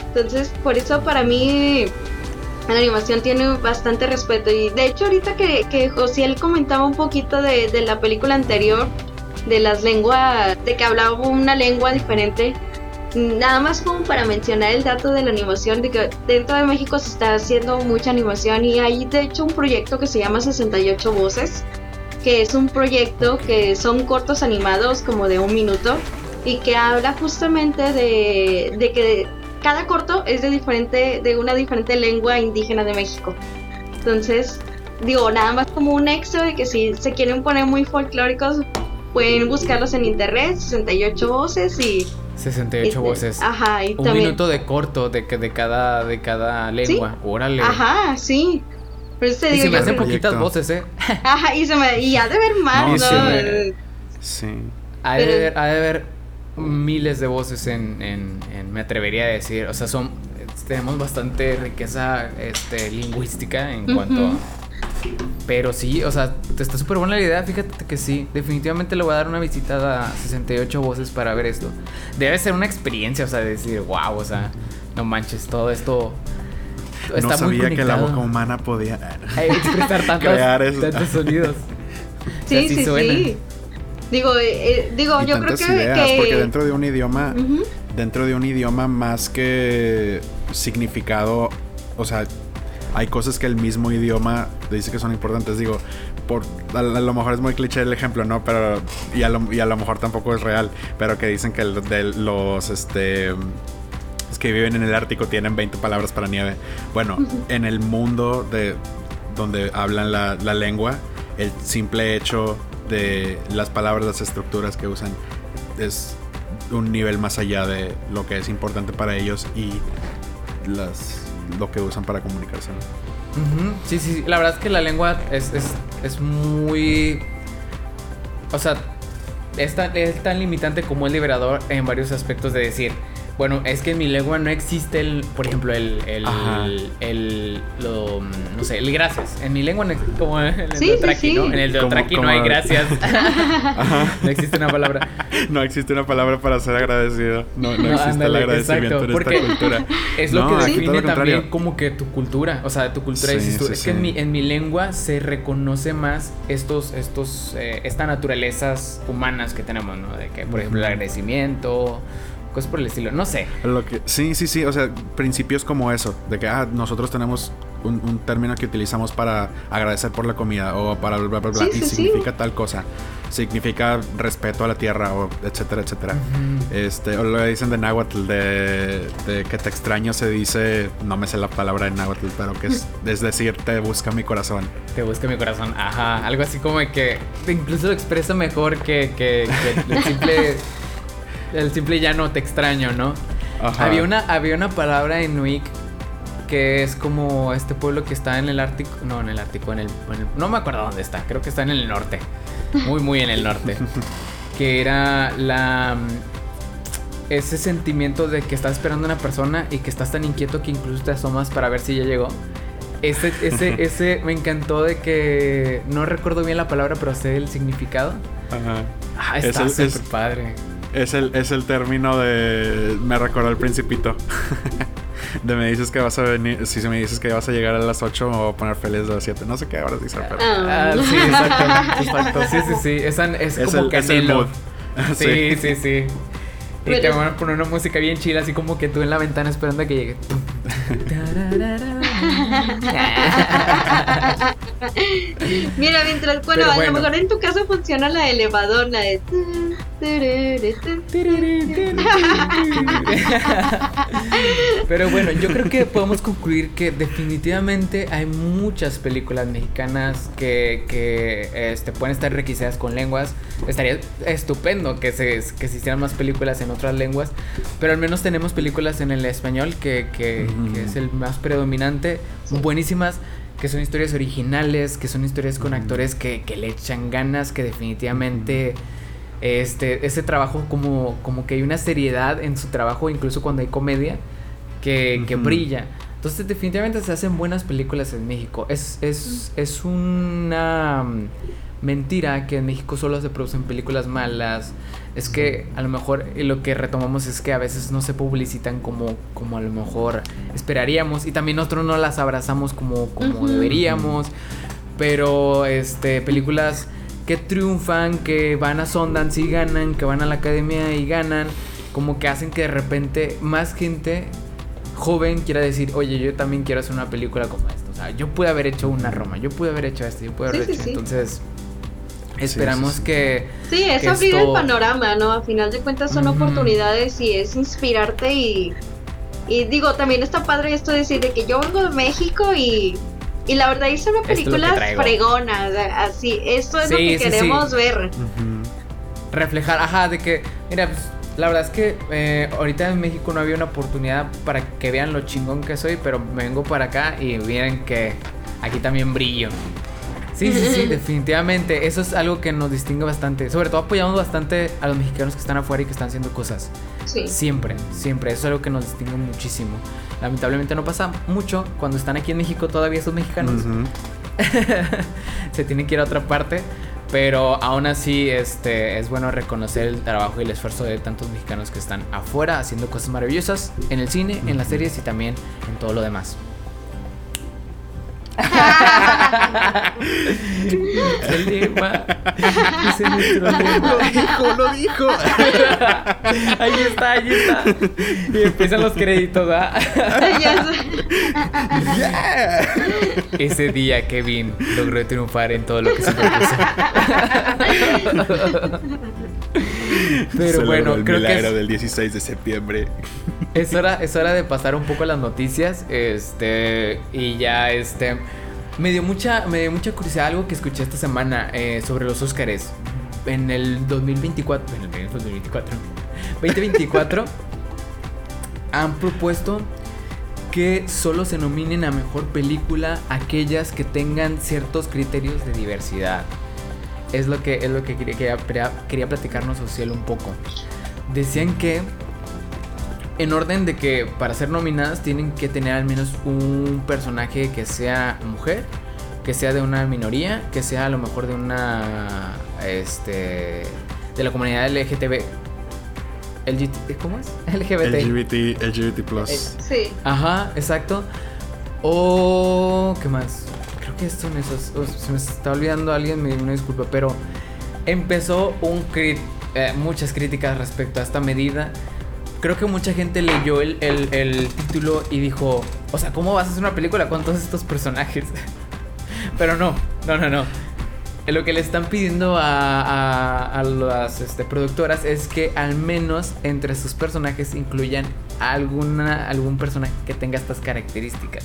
Entonces, por eso para mí la animación tiene bastante respeto. Y de hecho, ahorita que, que Josiel comentaba un poquito de, de la película anterior, de las lenguas, de que hablaba una lengua diferente. Nada más como para mencionar el dato de la animación, de que dentro de México se está haciendo mucha animación y hay de hecho un proyecto que se llama 68 Voces, que es un proyecto que son cortos animados como de un minuto y que habla justamente de, de que cada corto es de diferente, de una diferente lengua indígena de México. Entonces, digo, nada más como un extra de que si se quieren poner muy folclóricos, Pueden buscarlos en internet, 68 voces y... 68 este, voces. Ajá, y Un minuto de corto de, de, cada, de cada lengua. Órale. Ajá, sí. Pero se y se me hacen poquitas voces, ¿eh? [LAUGHS] Ajá, y, se me, y ha de ver más, ¿no? Sí. Ha de, ver, ha de ver miles de voces en, en, en, me atrevería a decir. O sea, son tenemos bastante riqueza este, lingüística en cuanto a pero sí, o sea, está súper buena la idea. Fíjate que sí, definitivamente le voy a dar una visita a 68 voces para ver esto. Debe ser una experiencia, o sea, decir, wow, o sea, no manches, todo esto. Está no sabía que la boca humana podía expresar tantos, tantos [LAUGHS] sonidos. Sí, sí, sí. Digo, eh, eh, digo, yo creo que, que, Porque dentro de un idioma, dentro de un idioma más que significado, o sea, hay cosas que el mismo idioma dice que son importantes. Digo, por, a, lo mejor es muy cliché el ejemplo, ¿no? Pero, y a lo, y a lo mejor tampoco es real, pero que dicen que de los, este, es que viven en el Ártico tienen 20 palabras para nieve. Bueno, en el mundo de donde hablan la, la lengua, el simple hecho de las palabras, las estructuras que usan, es un nivel más allá de lo que es importante para ellos y las lo que usan para comunicarse. Sí, sí, sí, la verdad es que la lengua es, es, es muy... O sea, es tan, es tan limitante como el liberador en varios aspectos de decir, bueno, es que en mi lengua no existe el, por ejemplo, el, el, el, lo, no sé, el gracias. En mi lengua no existe, como en el sí, sí, ¿no? En el de Otraki no hay gracias. [LAUGHS] no existe una palabra. [LAUGHS] No existe una palabra para ser agradecido. No, no, existe el agradecimiento en esta cultura. [LAUGHS] Es lo que define también como que tu cultura, o sea, tu cultura es que en mi, en mi lengua se reconoce más estos, estos, eh, estas naturalezas humanas que tenemos, ¿no? De que, por ejemplo, el agradecimiento cosas por el estilo, no sé. Lo que, sí, sí, sí, o sea, principios como eso, de que ah, nosotros tenemos un, término que utilizamos para agradecer por la comida o para bla, bla, bla, y significa tal cosa. Significa respeto a la tierra o etcétera, etcétera. Este, o lo que dicen de náhuatl, de, que te extraño se dice, no me sé la palabra de náhuatl, pero que es, [LAUGHS] es decir, te busca mi corazón. Te busca mi corazón, ajá. Algo así como que incluso lo expresa mejor que, que, que el simple [LAUGHS] el simple ya no te extraño, ¿no? Había una, había una palabra en Nuik que es como este pueblo que está en el Ártico, no, en el Ártico, en el, no me acuerdo dónde está, creo que está en el norte, muy, muy en el norte, [LAUGHS] que era la ese sentimiento de que estás esperando a una persona y que estás tan inquieto que incluso te asomas para ver si ya llegó. Ese, ese, [LAUGHS] ese me encantó de que no recuerdo bien la palabra, pero sé el significado. Ajá. Ah, Es está súper es- padre. Es el, es el término de. Me recordó el principito. [LAUGHS] de me dices que vas a venir. Si me dices que vas a llegar a las 8, me voy a poner feliz de las 7. No sé qué ahora dice, pero. Ah. Ah, sí, [LAUGHS] exacto. exacto. Sí, sí, sí. Esa es, es, como el, que es el mood. [LAUGHS] Sí, sí, sí. Y te van a poner una música bien chila, así como que tú en la ventana esperando a que llegue. Mira, mientras, bueno, a lo mejor en tu caso funciona la de elevador, la de... [LAUGHS] Pero bueno, yo creo que podemos concluir que definitivamente hay muchas películas mexicanas que, que este, pueden estar requisadas con lenguas. Estaría estupendo que se, que se hicieran más películas en otras lenguas, pero al menos tenemos películas en el español que, que- es el más predominante, buenísimas. Que son historias originales, que son historias con actores que, que le echan ganas, que definitivamente este, ese trabajo como, como que hay una seriedad en su trabajo, incluso cuando hay comedia, que, que brilla. Entonces definitivamente se hacen buenas películas en México. Es, es, es una mm, mentira que en México solo se producen películas malas. Es que a lo mejor lo que retomamos es que a veces no se publicitan como, como a lo mejor esperaríamos y también nosotros no las abrazamos como, como deberíamos. Pero este películas que triunfan, que van a Sundance y ganan, que van a la academia y ganan, como que hacen que de repente más gente joven quiera decir, oye, yo también quiero hacer una película como esta. O sea, yo pude haber hecho una Roma, yo pude haber hecho esto, yo pude haber Sí, hecho. sí. Entonces, esperamos sí, sí. que Sí, es que abrir esto- el panorama, ¿no? A final de cuentas son oportunidades y es inspirarte y, y digo, también está padre esto de decir de que yo vengo de México y, y la verdad hice una película fregona, o sea, así, esto es lo que sí, sí. queremos ver. Reflejar, ajá, de que, mira, pues, la verdad es que eh, ahorita en México no había una oportunidad para que vean lo chingón que soy, pero vengo para acá y miren que aquí también brillo. Sí, sí, sí, definitivamente. Eso es algo que nos distingue bastante. Sobre todo apoyamos bastante a los mexicanos que están afuera y que están haciendo cosas. Sí. Siempre, siempre. Eso es algo que nos distingue muchísimo. Lamentablemente no pasa mucho cuando están aquí en México todavía esos mexicanos. [LAUGHS] Se tienen que ir a otra parte. Pero aún así, este, es bueno reconocer el trabajo y el esfuerzo de tantos mexicanos que están afuera haciendo cosas maravillosas en el cine, en las series y también en todo lo demás. El lema. Ese es nuestro lema. dijo, lo dijo. Ahí está, ahí está. Y empiezan los créditos, ¿ah? Ya sé. Ese día Kevin logró triunfar en todo lo que se propuso. Pero Celebro bueno, el creo que milagro es, del 16 de septiembre. Es hora, es hora de pasar un poco las noticias. Este. Y ya este. Me dio mucha, me dio mucha curiosidad algo que escuché esta semana eh, sobre los Óscares. En el 2024. En el 2024. 2024 [LAUGHS] han propuesto que solo se nominen a mejor película aquellas que tengan ciertos criterios de diversidad. Es lo que, es lo que quería, quería, quería platicarnos social un poco. Decían que en orden de que para ser nominadas tienen que tener al menos un personaje que sea mujer, que sea de una minoría, que sea a lo mejor de una este de la comunidad LGTB LGT, ¿cómo es? LGBT. LGBT, LGBT plus. Sí. Ajá, exacto. O ¿qué más? Creo que son esos. o se me está olvidando alguien, me una disculpa, pero empezó un crit- eh, muchas críticas respecto a esta medida. Creo que mucha gente leyó el, el- el título y dijo, o sea, ¿cómo vas a hacer una película con todos estos personajes? [LAUGHS] Pero no, no, no, no. Eh, Lo que le están pidiendo a, a- a las este, productoras es que al menos entre sus personajes incluyan alguna, algún personaje que tenga estas características.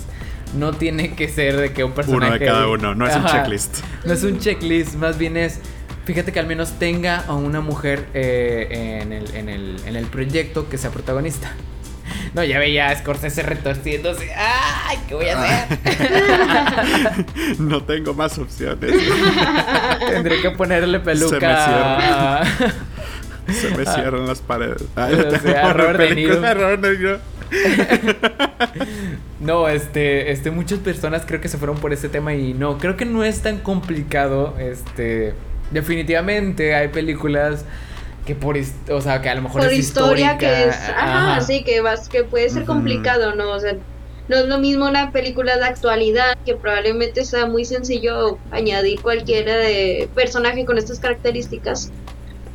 No tiene que ser de que un personaje... Uno de cada uno, no es un checklist. No es un checklist, más bien es, fíjate que al menos tenga a una mujer eh, en, el, en, el, en el proyecto que sea protagonista. No, ya veía a Scorsese retorciéndose. ¡Ay! ¿Qué voy a hacer? [LAUGHS] no tengo más opciones. [LAUGHS] Tendré que ponerle peluca. Se me cierra. a- Se me cierran las paredes. Ah, O sea, Robert De Niro. [LAUGHS] no, este, este, muchas personas creo que se fueron por ese tema y no, creo que no es tan complicado, este, definitivamente hay películas que por, o sea, que a lo mejor por historia que es, ajá, sí, que vas, que puede ser complicado, ¿no? O sea, no es lo mismo una película de actualidad que probablemente sea muy sencillo añadir cualquiera de personaje con estas características.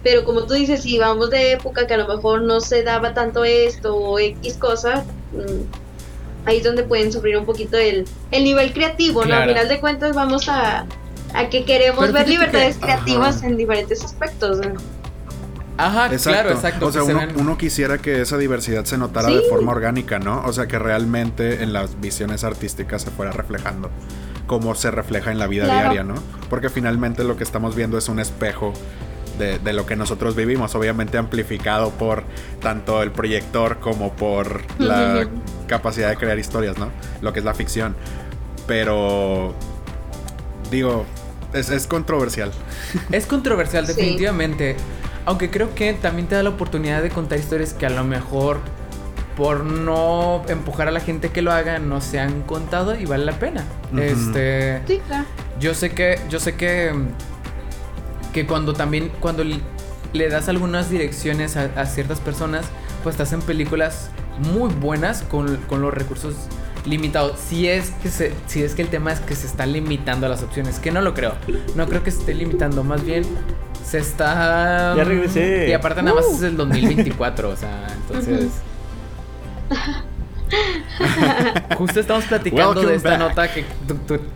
Pero como tú dices, si vamos de época que a lo mejor no se daba tanto esto o X cosa, mm, ahí es donde pueden sufrir un poquito el, el nivel creativo, ¿no? Al final de cuentas vamos a, a que queremos ver libertades creativas en diferentes aspectos. Ajá, claro, exacto. O sea, uno, quisiera que esa diversidad se notara de forma orgánica, ¿no? O sea, que realmente en las visiones artísticas se fuera reflejando como se refleja en la vida diaria, ¿no? Porque finalmente lo que estamos viendo es un espejo de, lo que nosotros vivimos, obviamente amplificado por tanto el proyector como por la capacidad de crear historias, ¿no? Lo que es la ficción. Pero, digo, es, controversial. [LAUGHS] Es controversial, definitivamente. Aunque creo que también te da la oportunidad de contar historias que a lo mejor por no empujar a la gente que lo haga no se han contado y vale la pena. Este, sí, claro. Yo sé que yo sé que que cuando también, cuando le das algunas direcciones a, ciertas personas, pues te hacen películas muy buenas con, los recursos limitados. Si es que se, si es que el tema es que se está limitando a las opciones, que no lo creo. No creo que se esté limitando, más bien se está Ya regresé. Y aparte nada más uh. es el 2024, o sea, entonces [LAUGHS] Justo estamos platicando de esta nota que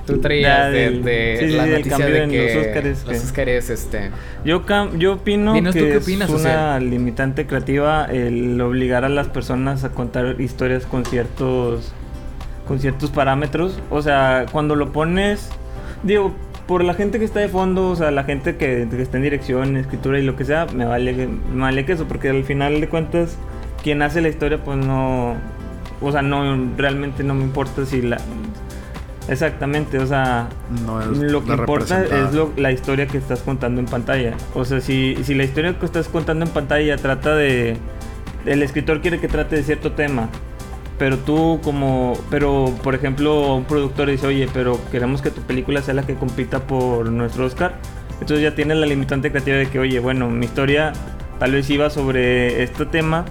tú, traías de, la noticia de que los Oscars, los este... Yo, yo opino que es una limitante creativa el obligar a las personas a contar historias con ciertos con ciertos parámetros. O sea, cuando lo pones, digo, por la gente que está de fondo, o sea, la gente que, está en dirección, escritura y lo que sea, me vale, me vale que eso, porque al final de cuentas, quien hace la historia, pues no o sea, no, realmente no me importa si la... Exactamente, o sea, lo que importa es la historia que estás contando en pantalla. O sea, si, si la historia que estás contando en pantalla trata de... El escritor quiere que trate de cierto tema, pero tú como... Pero, por ejemplo, un productor dice, oye, pero queremos que tu película sea la que compita por nuestro Oscar. Entonces ya tienes la limitante creativa de que, oye, bueno, mi historia tal vez iba sobre este tema,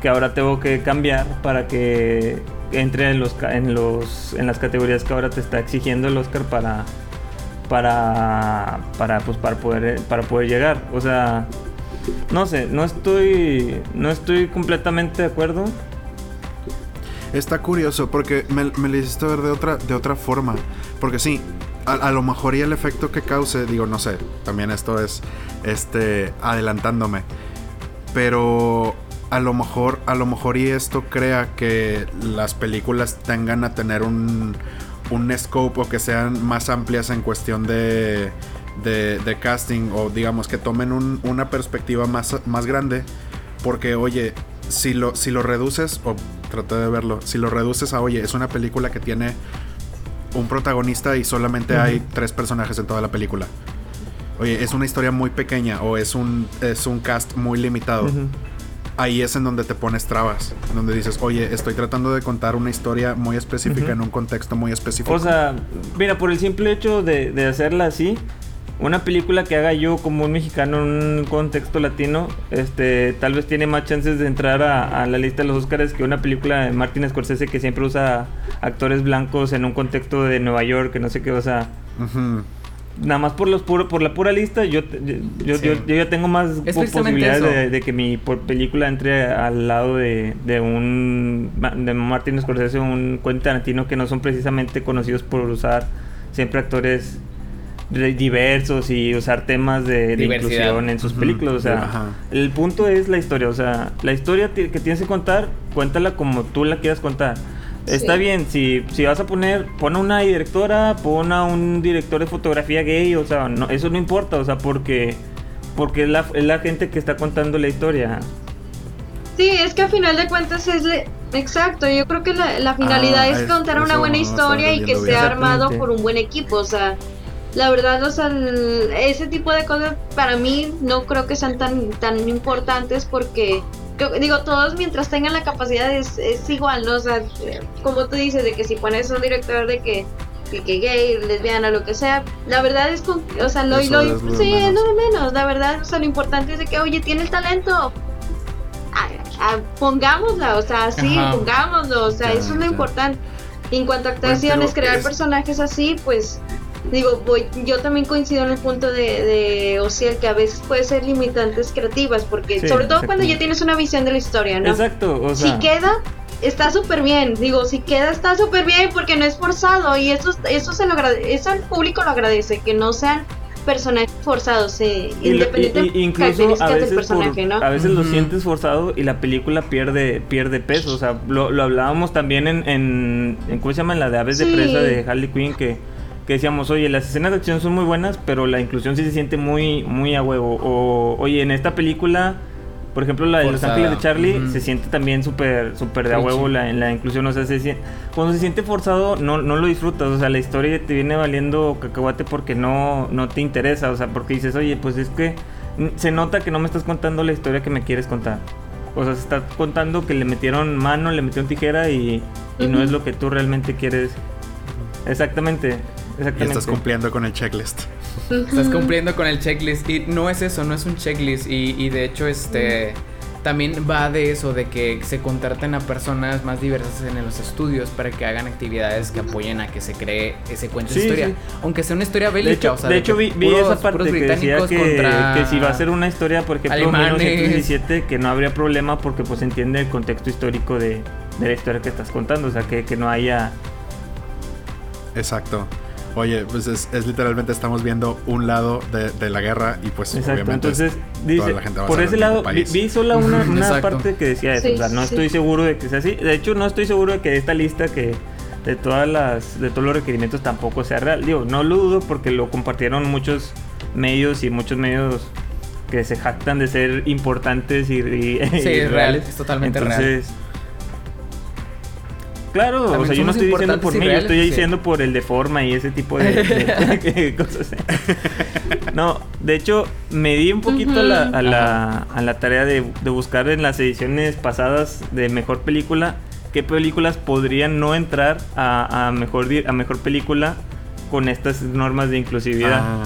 que ahora tengo que cambiar para que entre en los en los en las categorías que ahora te está exigiendo el Oscar para para para pues para poder para poder llegar o sea no sé no estoy no estoy completamente de acuerdo está curioso porque me, me lo hiciste ver de otra de otra forma porque sí a, a, lo mejor y el efecto que cause digo no sé también esto es este adelantándome pero a lo mejor, a lo mejor y esto crea que las películas tengan a tener un, un scope o que sean más amplias en cuestión de, de, casting o digamos que tomen una perspectiva más, más grande. Porque, oye, si lo, si lo reduces, o traté de verlo, si lo reduces a, oye, es una película que tiene un protagonista y solamente hay tres personajes en toda la película. Oye, es una historia muy pequeña o es un, es un cast muy limitado ahí es en donde te pones trabas, donde dices, oye, estoy tratando de contar una historia muy específica en un contexto muy específico. O sea, mira, por el simple hecho de, hacerla así, una película que haga yo como un mexicano en un contexto latino, este, tal vez tiene más chances de entrar a, la lista de los Oscars que una película de Martin Scorsese que siempre usa actores blancos en un contexto de Nueva York, que no sé qué, o sea nada más por los por la pura lista, yo, yo, yo, ya tengo más posibilidades de, que mi película entre al lado de, de un de Martin Scorsese un Quentin Tarantino que no son precisamente conocidos por usar siempre actores diversos y usar temas de, inclusión en sus películas. O sea, el punto es la historia. O sea, la historia que tienes que contar, cuéntala como tú la quieras contar. Está bien, si, si vas a poner, pon a una directora, pon a un director de fotografía gay, o sea, no, eso no importa, o sea, porque, porque es, la, es la gente que está contando la historia. Sí, es que al final de cuentas es exacto, yo creo que la, finalidad ah, es, contar una buena historia y que sea armado por un buen equipo, o sea, la verdad, o sea, ese tipo de cosas para mí no creo que sean tan, tan importantes porque digo, todos mientras tengan la capacidad es, es igual, ¿no? O sea, como tú dices, de que si pones un director de que que gay, lesbiana, lo que sea, la verdad es con, o sea, lo, lo, sí, es lo de menos, la verdad, o sea, lo importante es de que, oye, tiene el talento, pongámosla, o sea, sí, pongámoslo, o sea, eso es lo importante. En cuanto a actuaciones, crear personajes así, pues digo, voy, yo también coincido en el punto de, de Ociel que a veces puede ser limitantes creativas, porque sobre todo cuando ya tienes una visión de la historia, ¿no? Exacto, o sea. Si queda, está súper bien, digo, si queda está súper bien porque no es forzado y eso, eso se lo eso el público lo agradece, que no sean personajes forzados, eh, independientemente incluso a veces del personaje, ¿no? A veces lo sientes forzado y la película pierde pierde peso, o sea, lo, lo hablábamos también en, en, ¿cómo se llama? En la de Aves de Presa de Harley Quinn que que decíamos, oye, las escenas de acción son muy buenas, pero la inclusión sí se siente muy, muy a huevo. O, oye, en esta película, por ejemplo, la de Los Ángeles de Charlie, se siente también súper, súper de a huevo la, en la inclusión. O sea, se, cuando se siente forzado, no, no lo disfrutas. O sea, la historia te viene valiendo cacahuate porque no, no te interesa. O sea, porque dices, oye, pues es que se nota que no me estás contando la historia que me quieres contar. O sea, se está contando que le metieron mano, le metieron tijera y, y no es lo que tú realmente quieres. Exactamente. Y estás cumpliendo con el checklist. Estás cumpliendo con el checklist. Y no es eso, no es un checklist. Y, de hecho, este. También va de eso, de que se contraten a personas más diversas en los estudios para que hagan actividades que apoyen a que se cree ese cuento de historia. Aunque sea una historia bélica, de hecho, o sea, de hecho vi, esa parte que decía que, si va a ser una historia, por ejemplo, 1917, que no habría problema porque pues entiende el contexto histórico de, de la historia que estás contando, o sea, que, que no haya... Exacto. Oye, pues es, literalmente estamos viendo un lado de, la guerra y pues obviamente entonces dice, la gente va por ese lado vi, solo una, [LAUGHS] una parte que decía eso, o sea, no estoy seguro de que sea así. De hecho, no estoy seguro de que esta lista que de todas las de todos los requerimientos tampoco sea real. Digo, no lo dudo porque lo compartieron muchos medios y muchos medios que se jactan de ser importantes y, sí, [LAUGHS] es real, es totalmente Entonces, Claro, o sea, yo no estoy diciendo por mí, yo estoy diciendo por el de forma y ese tipo de, [LAUGHS] cosas. [LAUGHS] No, de hecho, me di un poquito a, la, a, la, tarea de, buscar en las ediciones pasadas de mejor película qué películas podrían no entrar a, mejor, a mejor película con estas normas de inclusividad. Ah.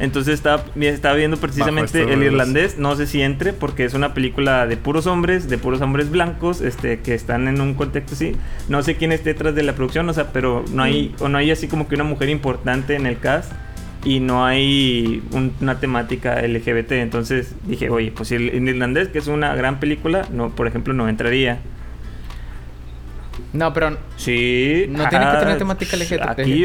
Entonces estaba, estaba viendo precisamente el irlandés, no sé si entre, porque es una película de puros hombres, de puros hombres blancos, este, que están en un contexto así. No sé quién esté detrás de la producción, o sea, pero no hay, o no hay así como que una mujer importante en el cast y no hay una temática LGBT. Entonces dije, oye, pues el, irlandés, que es una gran película, no, por ejemplo, no entraría. No, pero sí, no tiene que tener ah, temática LGBT. Aquí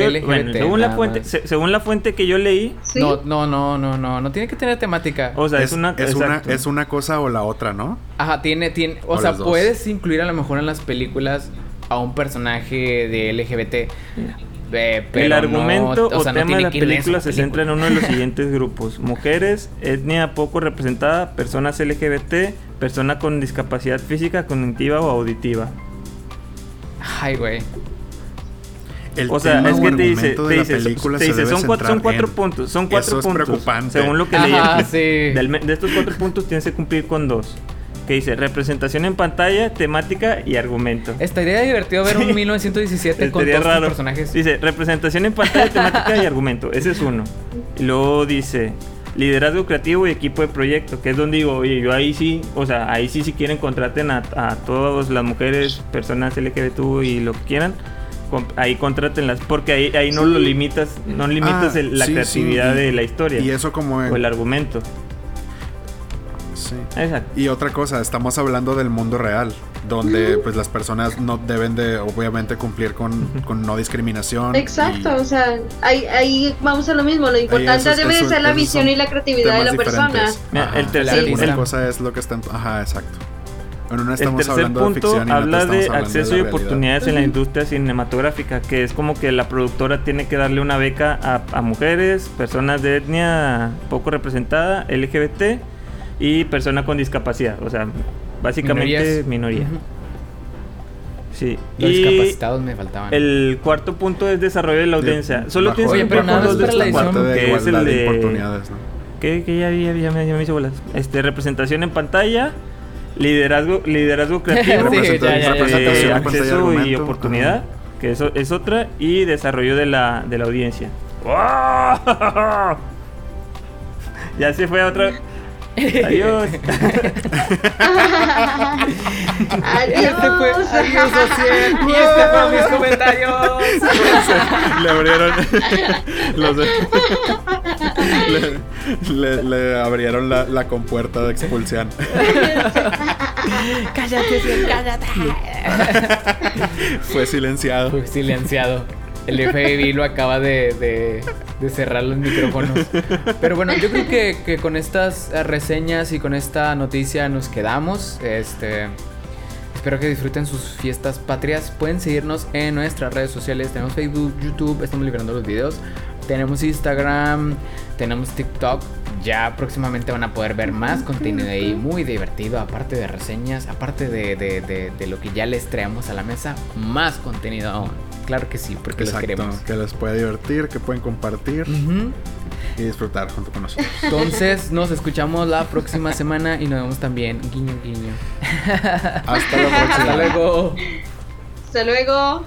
según la fuente, según la fuente que yo leí, no, no, no, no, no, no tiene que tener temática. O sea, es, una es una es una cosa o la otra, ¿no? Ajá, tiene tiene, o, sea, puedes incluir a lo mejor en las películas a un personaje de LGBT. Eh, el argumento o, tema de la película se centra en uno de los siguientes grupos: mujeres, etnia poco representada, personas LGBT, persona con discapacidad física, cognitiva o auditiva. Ay, güey. o sea, es que te dice, te dice, son, cuatro, son cuatro puntos, son cuatro puntos. preocupante. Según lo que leí. de estos cuatro puntos tienes que cumplir con dos. Que dice representación en pantalla, temática y argumento. Estaría divertido ver un 1917 con todos los personajes. Dice representación en pantalla, temática y argumento. Ese es uno. Y luego dice liderazgo creativo y equipo de proyecto, que es donde digo, oye, yo ahí sí, o sea, ahí sí si quieren contraten a, a todas las mujeres, personas LGBTQ y lo que quieran, ahí contrátenlas, porque ahí, ahí no lo limitas, no limitas ah, la creatividad de la historia. Y eso como o el argumento. Sí. Exacto. Y otra cosa, estamos hablando del mundo real donde pues las personas no deben de obviamente cumplir con, no discriminación. Exacto, o sea, ahí, ahí, vamos a lo mismo, lo importante debe ser la visión y la creatividad de la persona. el tercer cosa es lo que está ajá, exacto. Bueno, no estamos el tercer hablando punto de habla de acceso y oportunidades en la industria cinematográfica, que es como que la productora tiene que darle una beca a, mujeres, personas de etnia poco representada, LGBT y personas con discapacidad. O sea, Básicamente minoría. Sí. Los y discapacitados me faltaban. El cuarto punto es desarrollo de la audiencia. Solo tienes más para la edición que es el de, ¿no? Que, que ya, ya, ya, me, ya me hizo bolas. Este, representación en pantalla, liderazgo, liderazgo [LAUGHS] creativo, Sí, ya, ya, ya, eh, ya. acceso y oportunidad, que eso es otra, y desarrollo de la, de la audiencia. ¡Oh! [LAUGHS] Ya se fue a otra. Adiós. Y este fue Adiós. Adiós, Ociel. Y este fueron mis comentarios. [LAUGHS] le abrieron los [LAUGHS] le, le- le abrieron la, la compuerta de expulsión. cállate, cállate. Fue silenciado. Fue silenciado. El FBI lo acaba de, cerrar los micrófonos. Pero bueno, yo creo que, con estas eh, reseñas y con esta noticia nos quedamos. Este. Espero que disfruten sus fiestas patrias. Pueden seguirnos en nuestras redes sociales. Tenemos Facebook, YouTube, estamos liberando los videos. Tenemos Instagram, tenemos TikTok. Ya próximamente van a poder ver más contenido ahí muy divertido. Aparte de reseñas, aparte de- de lo que ya les traemos a la mesa, más contenido aún. Claro que sí, porque los Exacto, queremos. que les puede divertir, que pueden compartir y disfrutar junto con nosotros. Entonces nos escuchamos la próxima semana y nos vemos también. Guiño, guiño. Hasta la próxima. Hasta luego. Hasta luego.